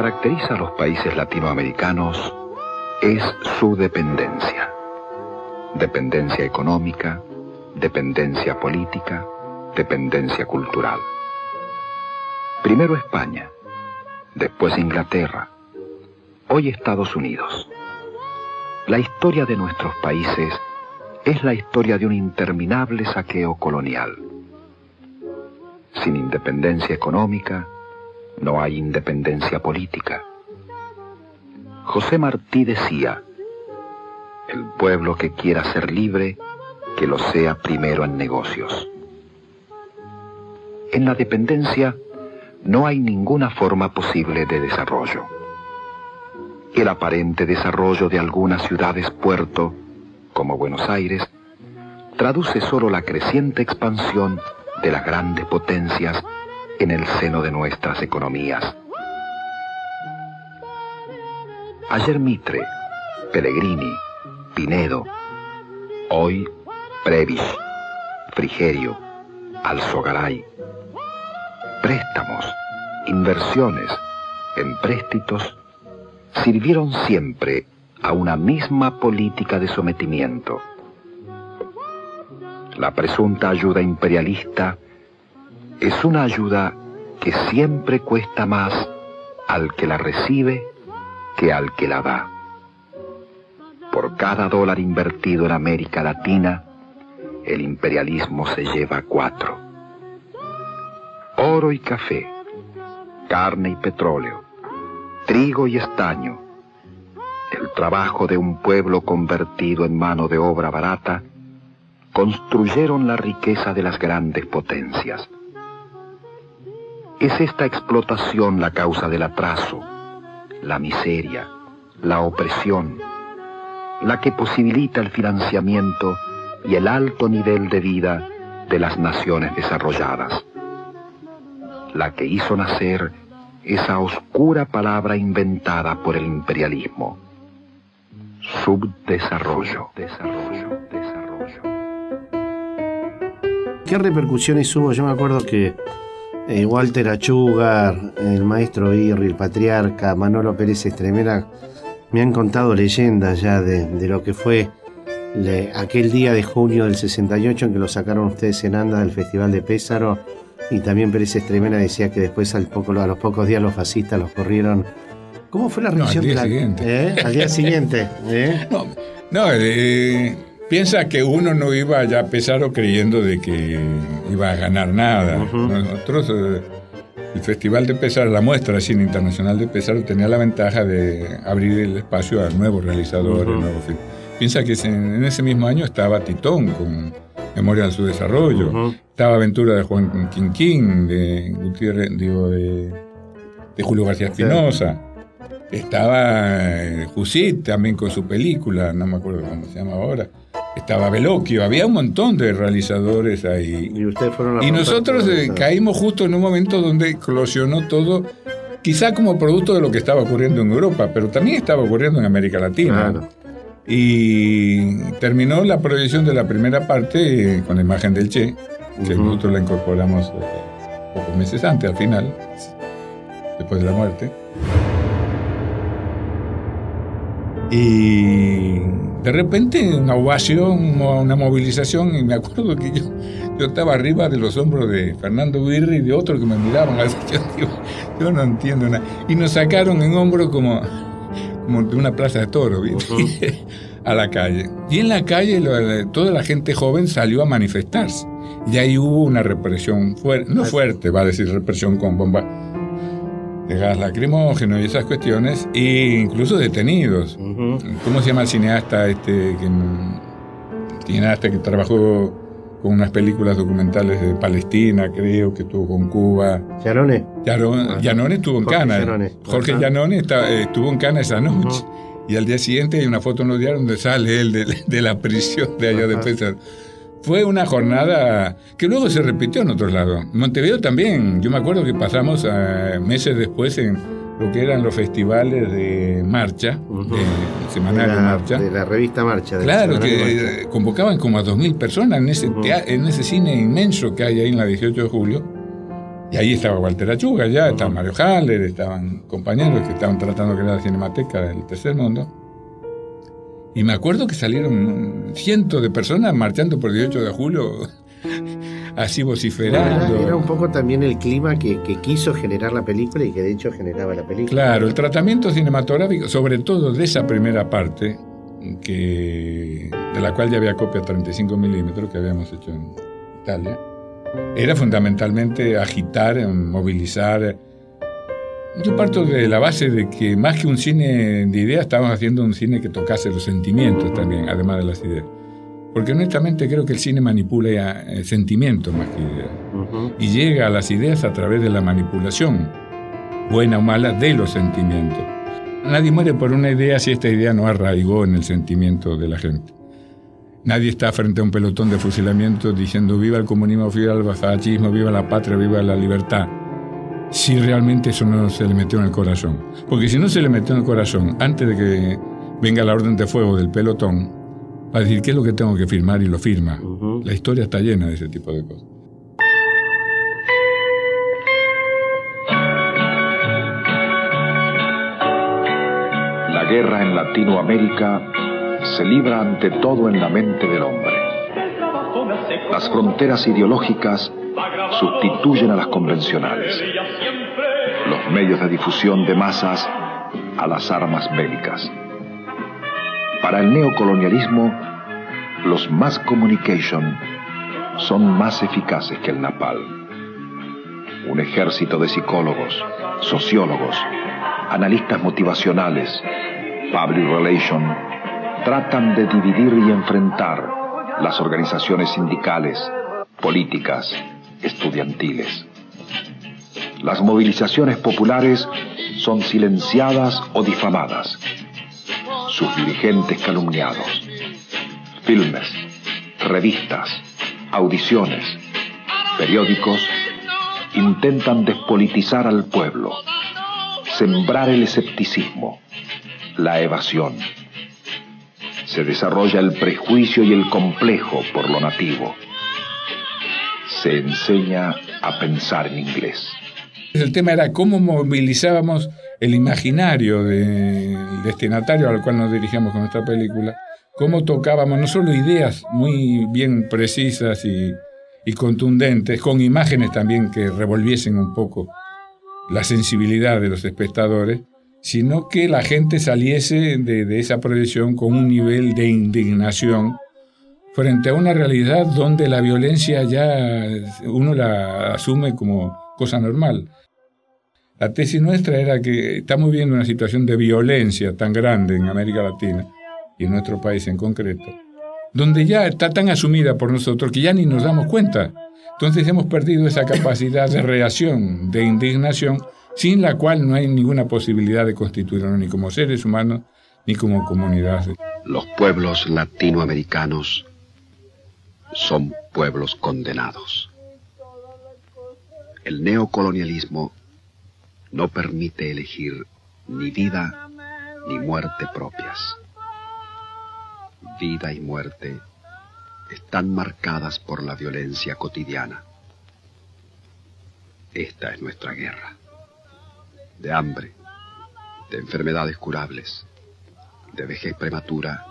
Caracteriza a los países latinoamericanos es su dependencia. Dependencia económica, dependencia política, dependencia cultural. Primero España, después Inglaterra, hoy Estados Unidos. La historia de nuestros países es la historia de un interminable saqueo colonial. Sin independencia económica, no hay independencia política. José Martí decía, el pueblo que quiera ser libre, que lo sea primero en negocios. En la dependencia no hay ninguna forma posible de desarrollo. El aparente desarrollo de algunas ciudades puerto, como Buenos Aires, traduce solo la creciente expansión de las grandes potencias en el seno de nuestras economías. Ayer Mitre, Pellegrini, Pinedo, hoy Previs, Frigerio, Alzogaray. Préstamos, inversiones, empréstitos, sirvieron siempre a una misma política de sometimiento. La presunta ayuda imperialista es una ayuda que siempre cuesta más al que la recibe que al que la da. Por cada dólar invertido en América Latina, el imperialismo se lleva cuatro. Oro y café, carne y petróleo, trigo y estaño, el trabajo de un pueblo convertido en mano de obra barata, construyeron la riqueza de las grandes potencias. Es esta explotación la causa del atraso, la miseria, la opresión, la que posibilita el financiamiento y el alto nivel de vida de las naciones desarrolladas, la que hizo nacer esa oscura palabra inventada por el imperialismo, subdesarrollo. Desarrollo, desarrollo. ¿Qué repercusiones hubo? Yo me acuerdo que eh, Walter Achugar, el maestro Birri, el patriarca, Manolo Pérez Estremera, me han contado leyendas ya de, lo que fue aquel día de junio del 68 en que lo sacaron ustedes en Anda del Festival de Pésaro y también Pérez Estremera decía que después al poco, a los pocos días los fascistas los corrieron. ¿Cómo fue la reacción? al día siguiente. ¿Eh? Al día siguiente. ¿eh? No, eh, piensa que uno no iba ya a Pesaro creyendo de que iba a ganar nada. Nosotros, el Festival de Pesaro, la muestra de cine internacional de Pesaro tenía la ventaja de abrir el espacio a nuevos realizadores, nuevos filmes. Piensa que en ese mismo año estaba Titón con Memoria de su Desarrollo, estaba Aventura de Juan Quinquín, de Gutiérrez, digo, de, Julio García Espinosa. Estaba eh, Jusit también con su película, no me acuerdo cómo se llama ahora. Estaba Veloquio, había un montón de realizadores ahí. Y ustedes fueron Y nosotros eh, caímos justo en un momento donde eclosionó todo, quizá como producto de lo que estaba ocurriendo en Europa, pero también estaba ocurriendo en América Latina. Y terminó la proyección de la primera parte eh, con la imagen del Che, que nosotros la incorporamos pocos meses antes, al final, después de la muerte. Y de repente una ovación, una movilización, y me acuerdo que yo, yo estaba arriba de los hombros de Fernando Birri y de otros que me miraban, así, yo, yo no entiendo nada. Y nos sacaron en hombro como, como de una plaza de toro, a la calle. Y en la calle toda la gente joven salió a manifestarse. Y ahí hubo una represión fuerte, no fuerte, va a decir represión con bomba de gas lacrimógeno y esas cuestiones, e incluso detenidos. ¿Cómo se llama el cineasta este que, cineasta que trabajó con unas películas documentales de Palestina, creo que estuvo con Cuba? Yanone. Yanone estuvo en Cana. Jorge Yanone estuvo en Cana esa noche. Y al día siguiente hay una foto en los diarios donde sale él de, la prisión de allá de Pesar. Fue una jornada que luego se repitió en otros lados. Montevideo también. Yo me acuerdo que pasamos eh, meses después en lo que eran los festivales de marcha, de semanario de, marcha. De la revista Marcha. claro, que convocaban como a 2.000 personas en ese, en ese cine inmenso que hay ahí en la 18 de julio. Y ahí estaba Walter Achuga ya, estaba Mario Haller, estaban compañeros que estaban tratando de crear la Cinemateca del Tercer Mundo. Y me acuerdo que salieron cientos de personas marchando por el 18 de julio así vociferando. Era, un poco también el clima que, quiso generar la película y que de hecho generaba la película. Claro, el tratamiento cinematográfico, sobre todo de esa primera parte, que, de la cual ya había copia 35 milímetros que habíamos hecho en Italia, era fundamentalmente agitar, movilizar. Yo parto de la base de que más que un cine de ideas, estábamos haciendo un cine que tocase los sentimientos también, además de las ideas. Porque honestamente creo que el cine manipula eh, sentimientos más que ideas. Y llega a las ideas a través de la manipulación, buena o mala, de los sentimientos. Nadie muere por una idea si esta idea no arraigó en el sentimiento de la gente. Nadie está frente a un pelotón de fusilamiento diciendo viva el comunismo, viva el fascismo, viva la patria, viva la libertad. Si realmente eso no se le metió en el corazón. Porque si no se le metió en el corazón antes de que venga la orden de fuego del pelotón, va a decir qué es lo que tengo que firmar y lo firma. La historia está llena de ese tipo de cosas. La guerra en Latinoamérica se libra ante todo en la mente del hombre. Las fronteras ideológicas sustituyen a las convencionales. Los medios de difusión de masas a las armas bélicas. Para el neocolonialismo, los mass communication son más eficaces que el napalm. Un ejército de psicólogos, sociólogos, analistas motivacionales, public relations, tratan de dividir y enfrentar las organizaciones sindicales, políticas, estudiantiles. Las movilizaciones populares son silenciadas o difamadas, sus dirigentes calumniados. Filmes, revistas, audiciones, periódicos intentan despolitizar al pueblo, sembrar el escepticismo, la evasión se desarrolla el prejuicio y el complejo por lo nativo. Se enseña a pensar en inglés. El tema era cómo movilizábamos el imaginario del destinatario al cual nos dirigíamos con esta película, cómo tocábamos no solo ideas muy bien precisas y, y contundentes, con imágenes también que revolviesen un poco la sensibilidad de los espectadores, sino que la gente saliese de, esa proyección con un nivel de indignación frente a una realidad donde la violencia ya uno la asume como cosa normal. La tesis nuestra era que estamos viendo una situación de violencia tan grande en América Latina y en nuestro país en concreto, donde ya está tan asumida por nosotros que ya ni nos damos cuenta. Entonces hemos perdido esa capacidad de reacción, de indignación, sin la cual no hay ninguna posibilidad de constituirnos ni como seres humanos ni como comunidad. Los pueblos latinoamericanos son pueblos condenados. El neocolonialismo no permite elegir ni vida ni muerte propias. Vida y muerte están marcadas por la violencia cotidiana. Esta es nuestra guerra de hambre, de enfermedades curables, de vejez prematura,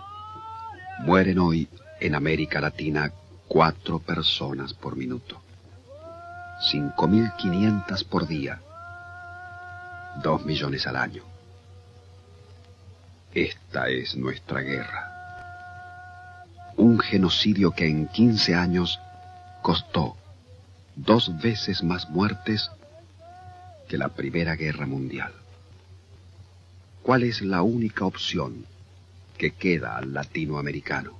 mueren hoy en América Latina cuatro personas por minuto. 5.500 por día. Dos millones al año. Esta es nuestra guerra. Un genocidio que en 15 años costó dos veces más muertes que la Primera Guerra Mundial. ¿Cuál es la única opción que queda al latinoamericano?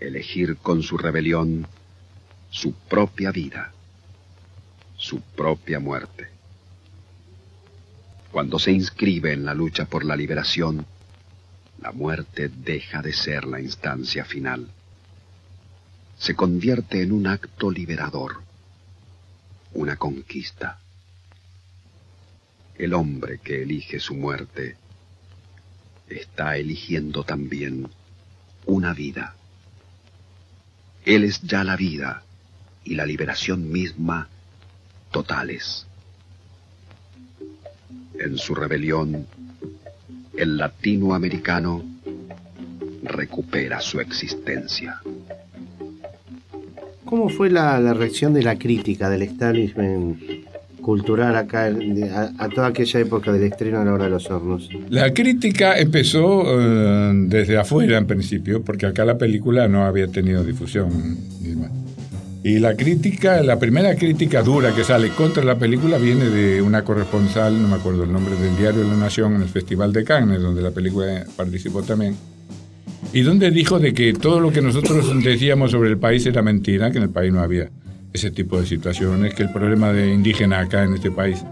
Elegir con su rebelión su propia vida, su propia muerte. Cuando se inscribe en la lucha por la liberación, la muerte deja de ser la instancia final. Se convierte en un acto liberador una conquista. El hombre que elige su muerte está eligiendo también una vida. Él es ya la vida y la liberación misma totales. En su rebelión, el latinoamericano recupera su existencia. ¿Cómo fue la, reacción de la crítica del establishment cultural acá a, toda aquella época del estreno de la hora de los hornos? La crítica empezó eh, desde afuera en principio, porque acá la película no había tenido difusión. Y la crítica, la primera crítica dura que sale contra la película viene de una corresponsal, no me acuerdo el nombre del diario de la Nación, en el Festival de Cannes, donde la película participó también. Y donde dijo de que todo lo que nosotros decíamos sobre el país era mentira, que en el país no había ese tipo de situaciones, que el problema de indígena acá en este país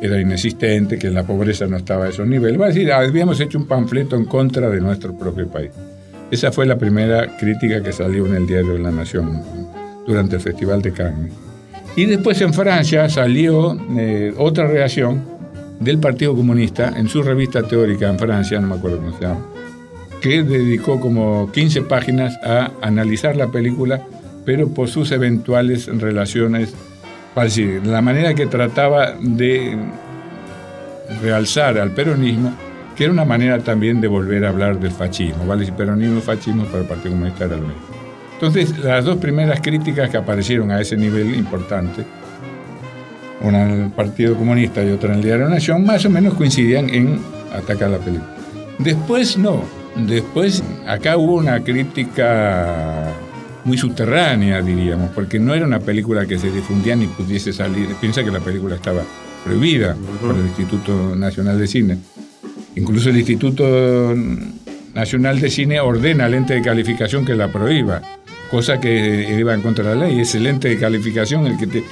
era inexistente, que la pobreza no estaba a esos niveles. Va a decir, habíamos hecho un panfleto en contra de nuestro propio país. Esa fue la primera crítica que salió en el diario de la Nación durante el Festival de Cannes. Y después en Francia salió eh, otra reacción del Partido Comunista en su revista teórica en Francia, no me acuerdo cómo se llama, que dedicó como 15 páginas a analizar la película pero por sus eventuales relaciones, decir, la manera que trataba de realzar al peronismo, que era una manera también de volver a hablar del fascismo, ¿vale? Peronismo fascismo para el Partido Comunista era lo mismo. Entonces, las dos primeras críticas que aparecieron a ese nivel importante, una en el Partido Comunista y otra en el Diario Nación, más o menos coincidían en atacar la película. Después no, después acá hubo una crítica muy subterránea, diríamos, porque no era una película que se difundía ni pudiese salir. Piensa que la película estaba prohibida por el Instituto Nacional de Cine. Incluso el Instituto Nacional de Cine ordena al ente de calificación que la prohíba, cosa que iba en contra de la ley. Es el ente de calificación el que te...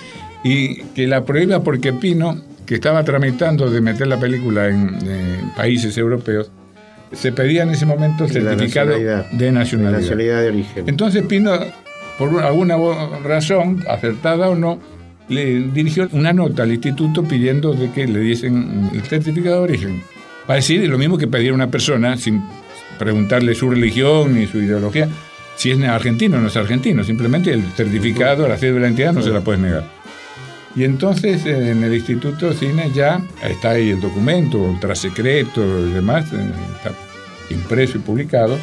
Y que la prohíba porque Pino, que estaba tramitando de meter la película en países europeos, se pedía en ese momento el certificado de nacionalidad. De, origen. Entonces Pino, por alguna razón, acertada o no, le dirigió una nota al instituto pidiendo de que le diesen el certificado de origen. Para decir lo mismo que pedir a una persona sin preguntarle su religión ni su ideología, si es argentino o no es argentino, simplemente el certificado, la cédula de la entidad no se la puedes negar. Y entonces en el Instituto de Cine ya está ahí el documento, ultra secreto y demás, eh, está impreso y publicado,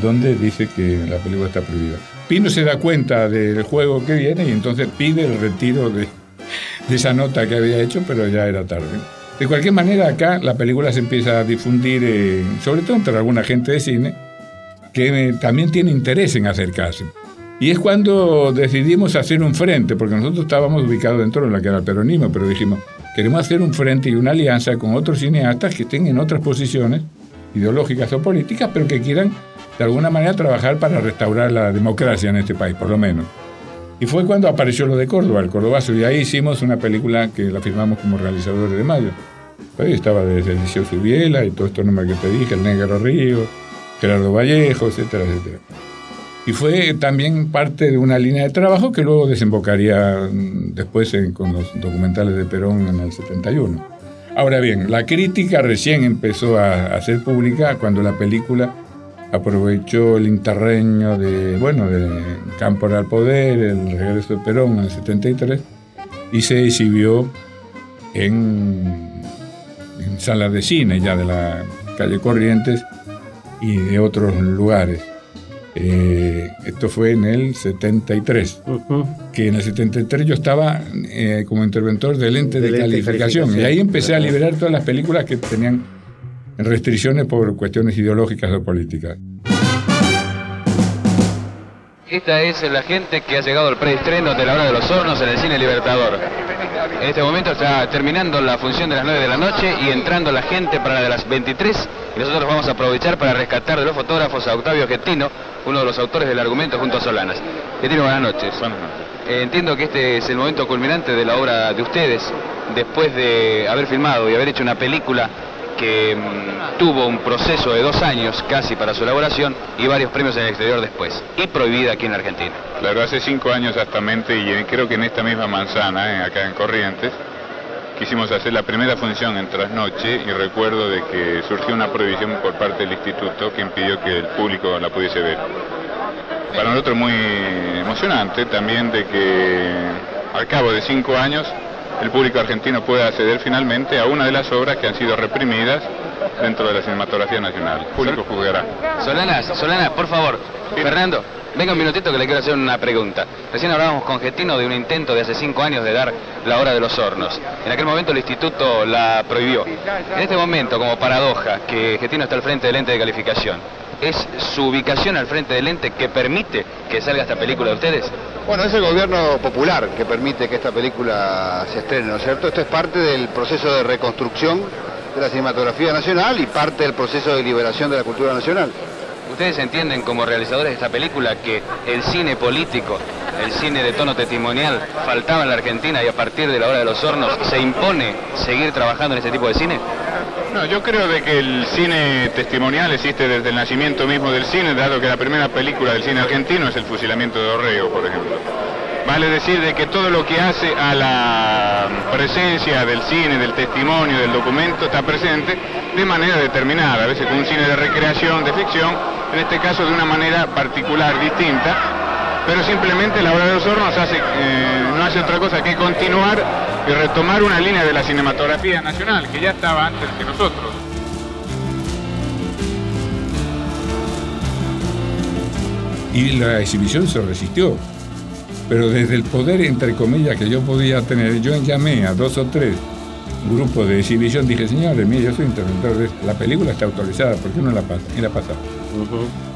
donde dice que la película está prohibida. Pino se da cuenta del juego que viene y entonces pide el retiro de, esa nota que había hecho, pero ya era tarde. De cualquier manera, acá la película se empieza a difundir, eh, sobre todo entre alguna gente de cine, que eh, también tiene interés en acercarse. Y es cuando decidimos hacer un frente, porque nosotros estábamos ubicados dentro de la que era el peronismo, pero dijimos, queremos hacer un frente y una alianza con otros cineastas que estén en otras posiciones ideológicas o políticas, pero que quieran de alguna manera trabajar para restaurar la democracia en este país, por lo menos. Y fue cuando apareció lo de Córdoba, el Cordobazo, y ahí hicimos una película que la firmamos como realizadores de Mayo. Ahí estaba desde Eliseo Subiela y todos estos nombres que te dije, el Negro Río, Gerardo Vallejo, etcétera, etcétera. Y fue también parte de una línea de trabajo que luego desembocaría mm, después con los documentales de Perón en el 71. Ahora bien, la crítica recién empezó a, ser pública cuando la película aprovechó el interreño de, bueno, de Campo al Poder, el regreso de Perón en el 73, y se exhibió en, en salas de cine ya de la calle Corrientes y de otros lugares. Eh, esto fue en el 73, que en el 73 yo estaba eh, como interventor del ente de, calificación, y ahí empecé a liberar todas las películas que tenían restricciones por cuestiones ideológicas o políticas. Esta es la gente que ha llegado al preestreno de la hora de los hornos en el cine Libertador. En este momento está terminando la función de las 9 de la noche y entrando la gente para la de las 23 y nosotros vamos a aprovechar para rescatar de los fotógrafos a Octavio Getino, uno de los autores del argumento junto a Solanas. Getino, buenas noches. Buenas noches. Eh, entiendo que este es el momento culminante de la obra de ustedes, después de haber filmado y haber hecho una película que mm, tuvo un proceso de dos años casi para su elaboración y varios premios en el exterior después, y prohibida aquí en Argentina. Claro, hace cinco años exactamente, y creo que en esta misma manzana, eh, acá en Corrientes, quisimos hacer la primera función en trasnoche y recuerdo de que surgió una prohibición por parte del instituto que impidió que el público la pudiese ver. Para nosotros muy emocionante también de que al cabo de cinco años el público argentino pueda acceder finalmente a una de las obras que han sido reprimidas dentro de la cinematografía nacional. Público juzgará. Solanas, Solanas, por favor. Fernando, venga un minutito que le quiero hacer una pregunta. Recién hablábamos con Getino de un intento de hace cinco años de dar la hora de los hornos. En aquel momento el instituto la prohibió. En este momento, como paradoja, que Getino está al frente del ente de calificación, ¿es su ubicación al frente del ente que permite que salga esta película de ustedes? Bueno, es el gobierno popular que permite que esta película se estrene, ¿no es cierto? Esto es parte del proceso de reconstrucción de la cinematografía nacional y parte del proceso de liberación de la cultura nacional. ¿Ustedes entienden como realizadores de esta película que el cine político, el cine de tono testimonial, faltaba en la Argentina y a partir de la hora de los hornos se impone seguir trabajando en este tipo de cine? No, yo creo de que el cine testimonial existe desde el nacimiento mismo del cine, dado que la primera película del cine argentino es el fusilamiento de Orrego, por ejemplo. Vale decir de que todo lo que hace a la presencia del cine, del testimonio, del documento, está presente de manera determinada, a veces con un cine de recreación, de ficción, en este caso de una manera particular, distinta, pero simplemente la obra de hornos hace, eh, no hace otra cosa que continuar y retomar una línea de la cinematografía nacional que ya estaba antes que nosotros. Y la exhibición se resistió. Pero desde el poder, entre comillas, que yo podía tener, yo llamé a dos o tres grupos de exhibición, dije, señores, mire, yo soy interventor, la película está autorizada, ¿por qué no la pasa? Y la pasado.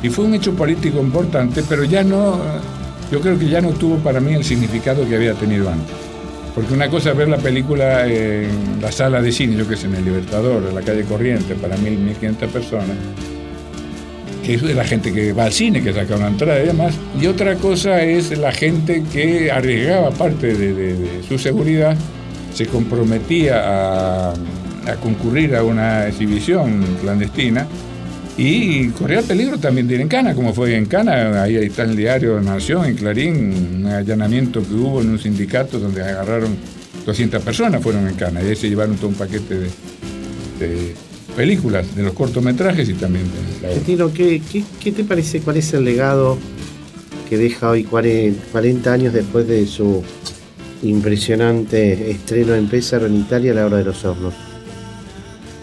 Y fue un hecho político importante, pero ya no, yo creo que ya no tuvo para mí el significado que había tenido antes. Porque una cosa es ver la película en la sala de cine, yo que sé, en el Libertador, en la calle Corriente, para mil, mil quinientas personas, que es la gente que va al cine, que saca una entrada y demás. Y otra cosa es la gente que arriesgaba parte de, su seguridad, se comprometía a, concurrir a una exhibición clandestina y corría peligro también de ir en Cana, como fue en Cana, ahí está el diario Nación, en Clarín, un allanamiento que hubo en un sindicato donde agarraron 200 personas, fueron en Cana, y ahí se llevaron todo un paquete de, películas, de los cortometrajes y también de la ¿qué, qué, te parece, cuál es el legado que deja hoy 40, años después de su impresionante estreno en Pésaro en Italia, La Hora de los Hornos?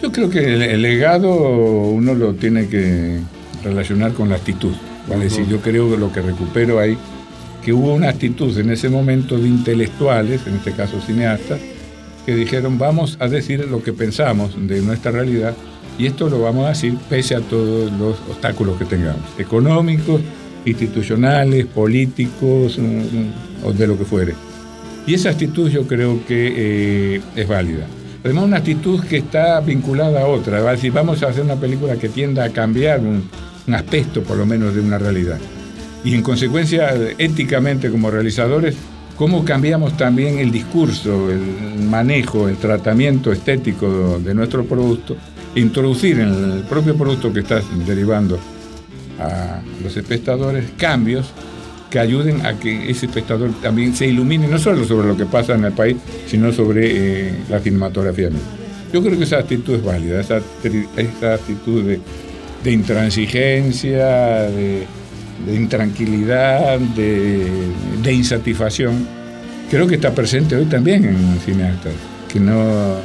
Yo creo que el, legado uno lo tiene que relacionar con la actitud. ¿vale? yo creo que lo que recupero ahí, que hubo una actitud en ese momento de intelectuales, en este caso cineastas, que dijeron vamos a decir lo que pensamos de nuestra realidad y esto lo vamos a decir pese a todos los obstáculos que tengamos, económicos, institucionales, políticos mm, mm, o de lo que fuere. Y esa actitud yo creo que eh, es válida. Además, una actitud que está vinculada a otra. Decir, vamos a hacer una película que tienda a cambiar un, aspecto, por lo menos, de una realidad. Y en consecuencia, éticamente, como realizadores, cómo cambiamos también el discurso, el manejo, el tratamiento estético de nuestro producto, introducir en el propio producto que estás derivando a los espectadores cambios que ayuden a que ese espectador también se ilumine, no solo sobre lo que pasa en el país, sino sobre eh, la cinematografía misma. Yo creo que esa actitud es válida, esa, actitud de, intransigencia, de, intranquilidad, de, insatisfacción, creo que está presente hoy también en cineastas, que no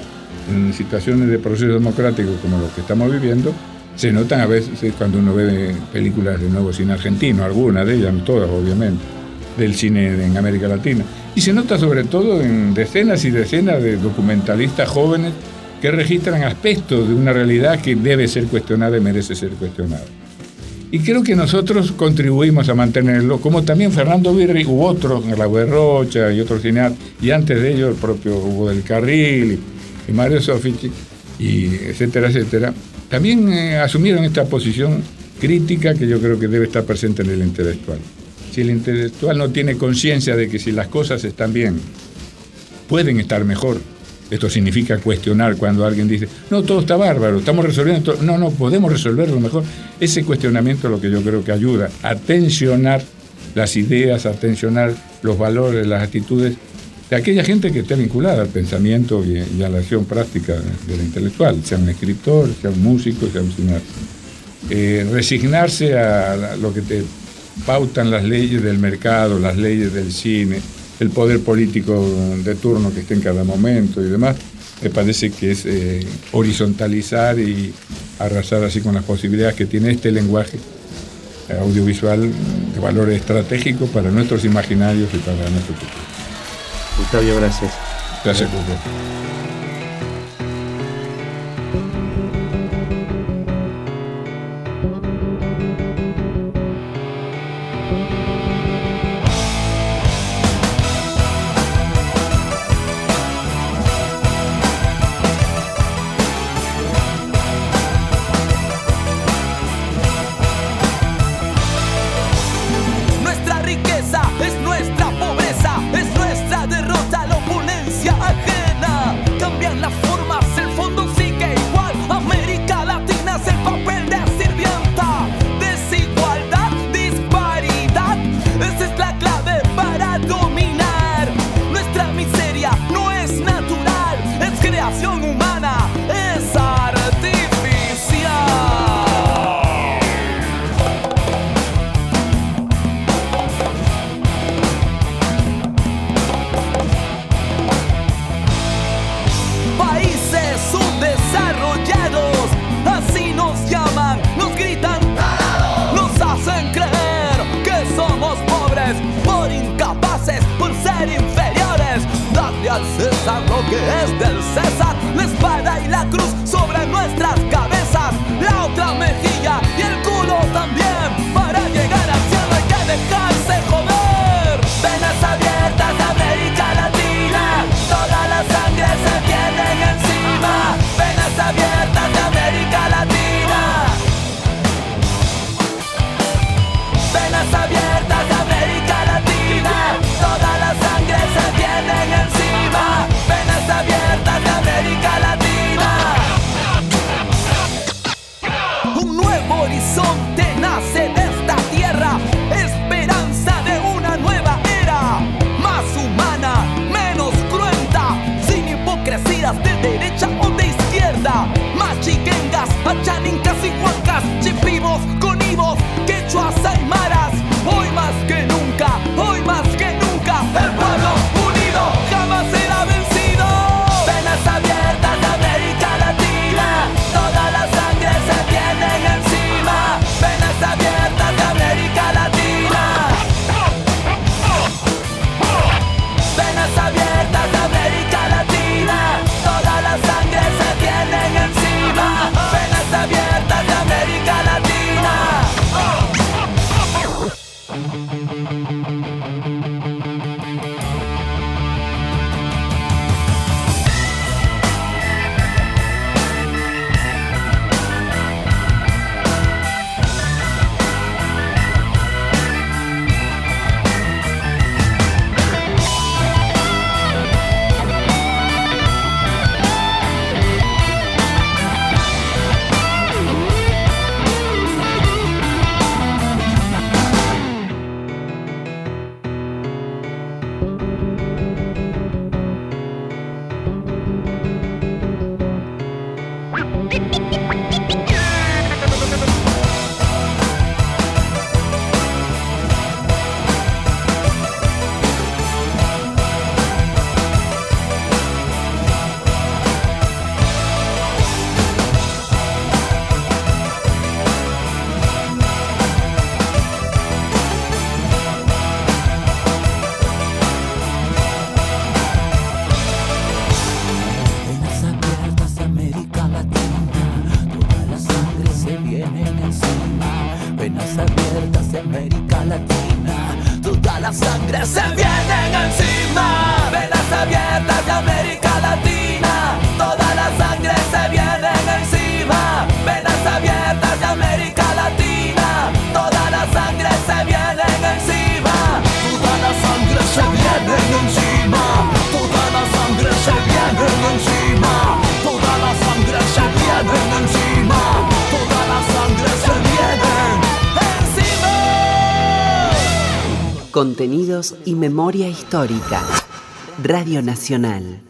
en situaciones de proceso democrático como lo que estamos viviendo, se notan a veces cuando uno ve películas de nuevo cine argentino, algunas de ellas, no todas obviamente, del cine en América Latina. Y se nota sobre todo en decenas y decenas de documentalistas jóvenes que registran aspectos de una realidad que debe ser cuestionada y merece ser cuestionada. Y creo que nosotros contribuimos a mantenerlo, como también Fernando Virri u otros, la Rocha y otros cineastas, y antes de ellos el propio Hugo del Carril y, Mario Sofici, y etcétera, etcétera, también eh, asumieron esta posición crítica que yo creo que debe estar presente en el intelectual. Si el intelectual no tiene conciencia de que si las cosas están bien, pueden estar mejor, esto significa cuestionar cuando alguien dice, no, todo está bárbaro, estamos resolviendo todo. No, no, podemos resolverlo mejor. Ese cuestionamiento es lo que yo creo que ayuda a tensionar las ideas, a tensionar los valores, las actitudes de aquella gente que esté vinculada al pensamiento y, a la acción práctica del intelectual, sea un escritor, sea un músico, sea un cineasta. Eh, resignarse a lo que te pautan las leyes del mercado, las leyes del cine, el poder político de turno que esté en cada momento y demás, me parece que es eh, horizontalizar y arrasar así con las posibilidades que tiene este lenguaje audiovisual de valor estratégico para nuestros imaginarios y para nuestro futuro. Octavio, gracias. Gracias, Contenidos memoria histórica. Radio Nacional.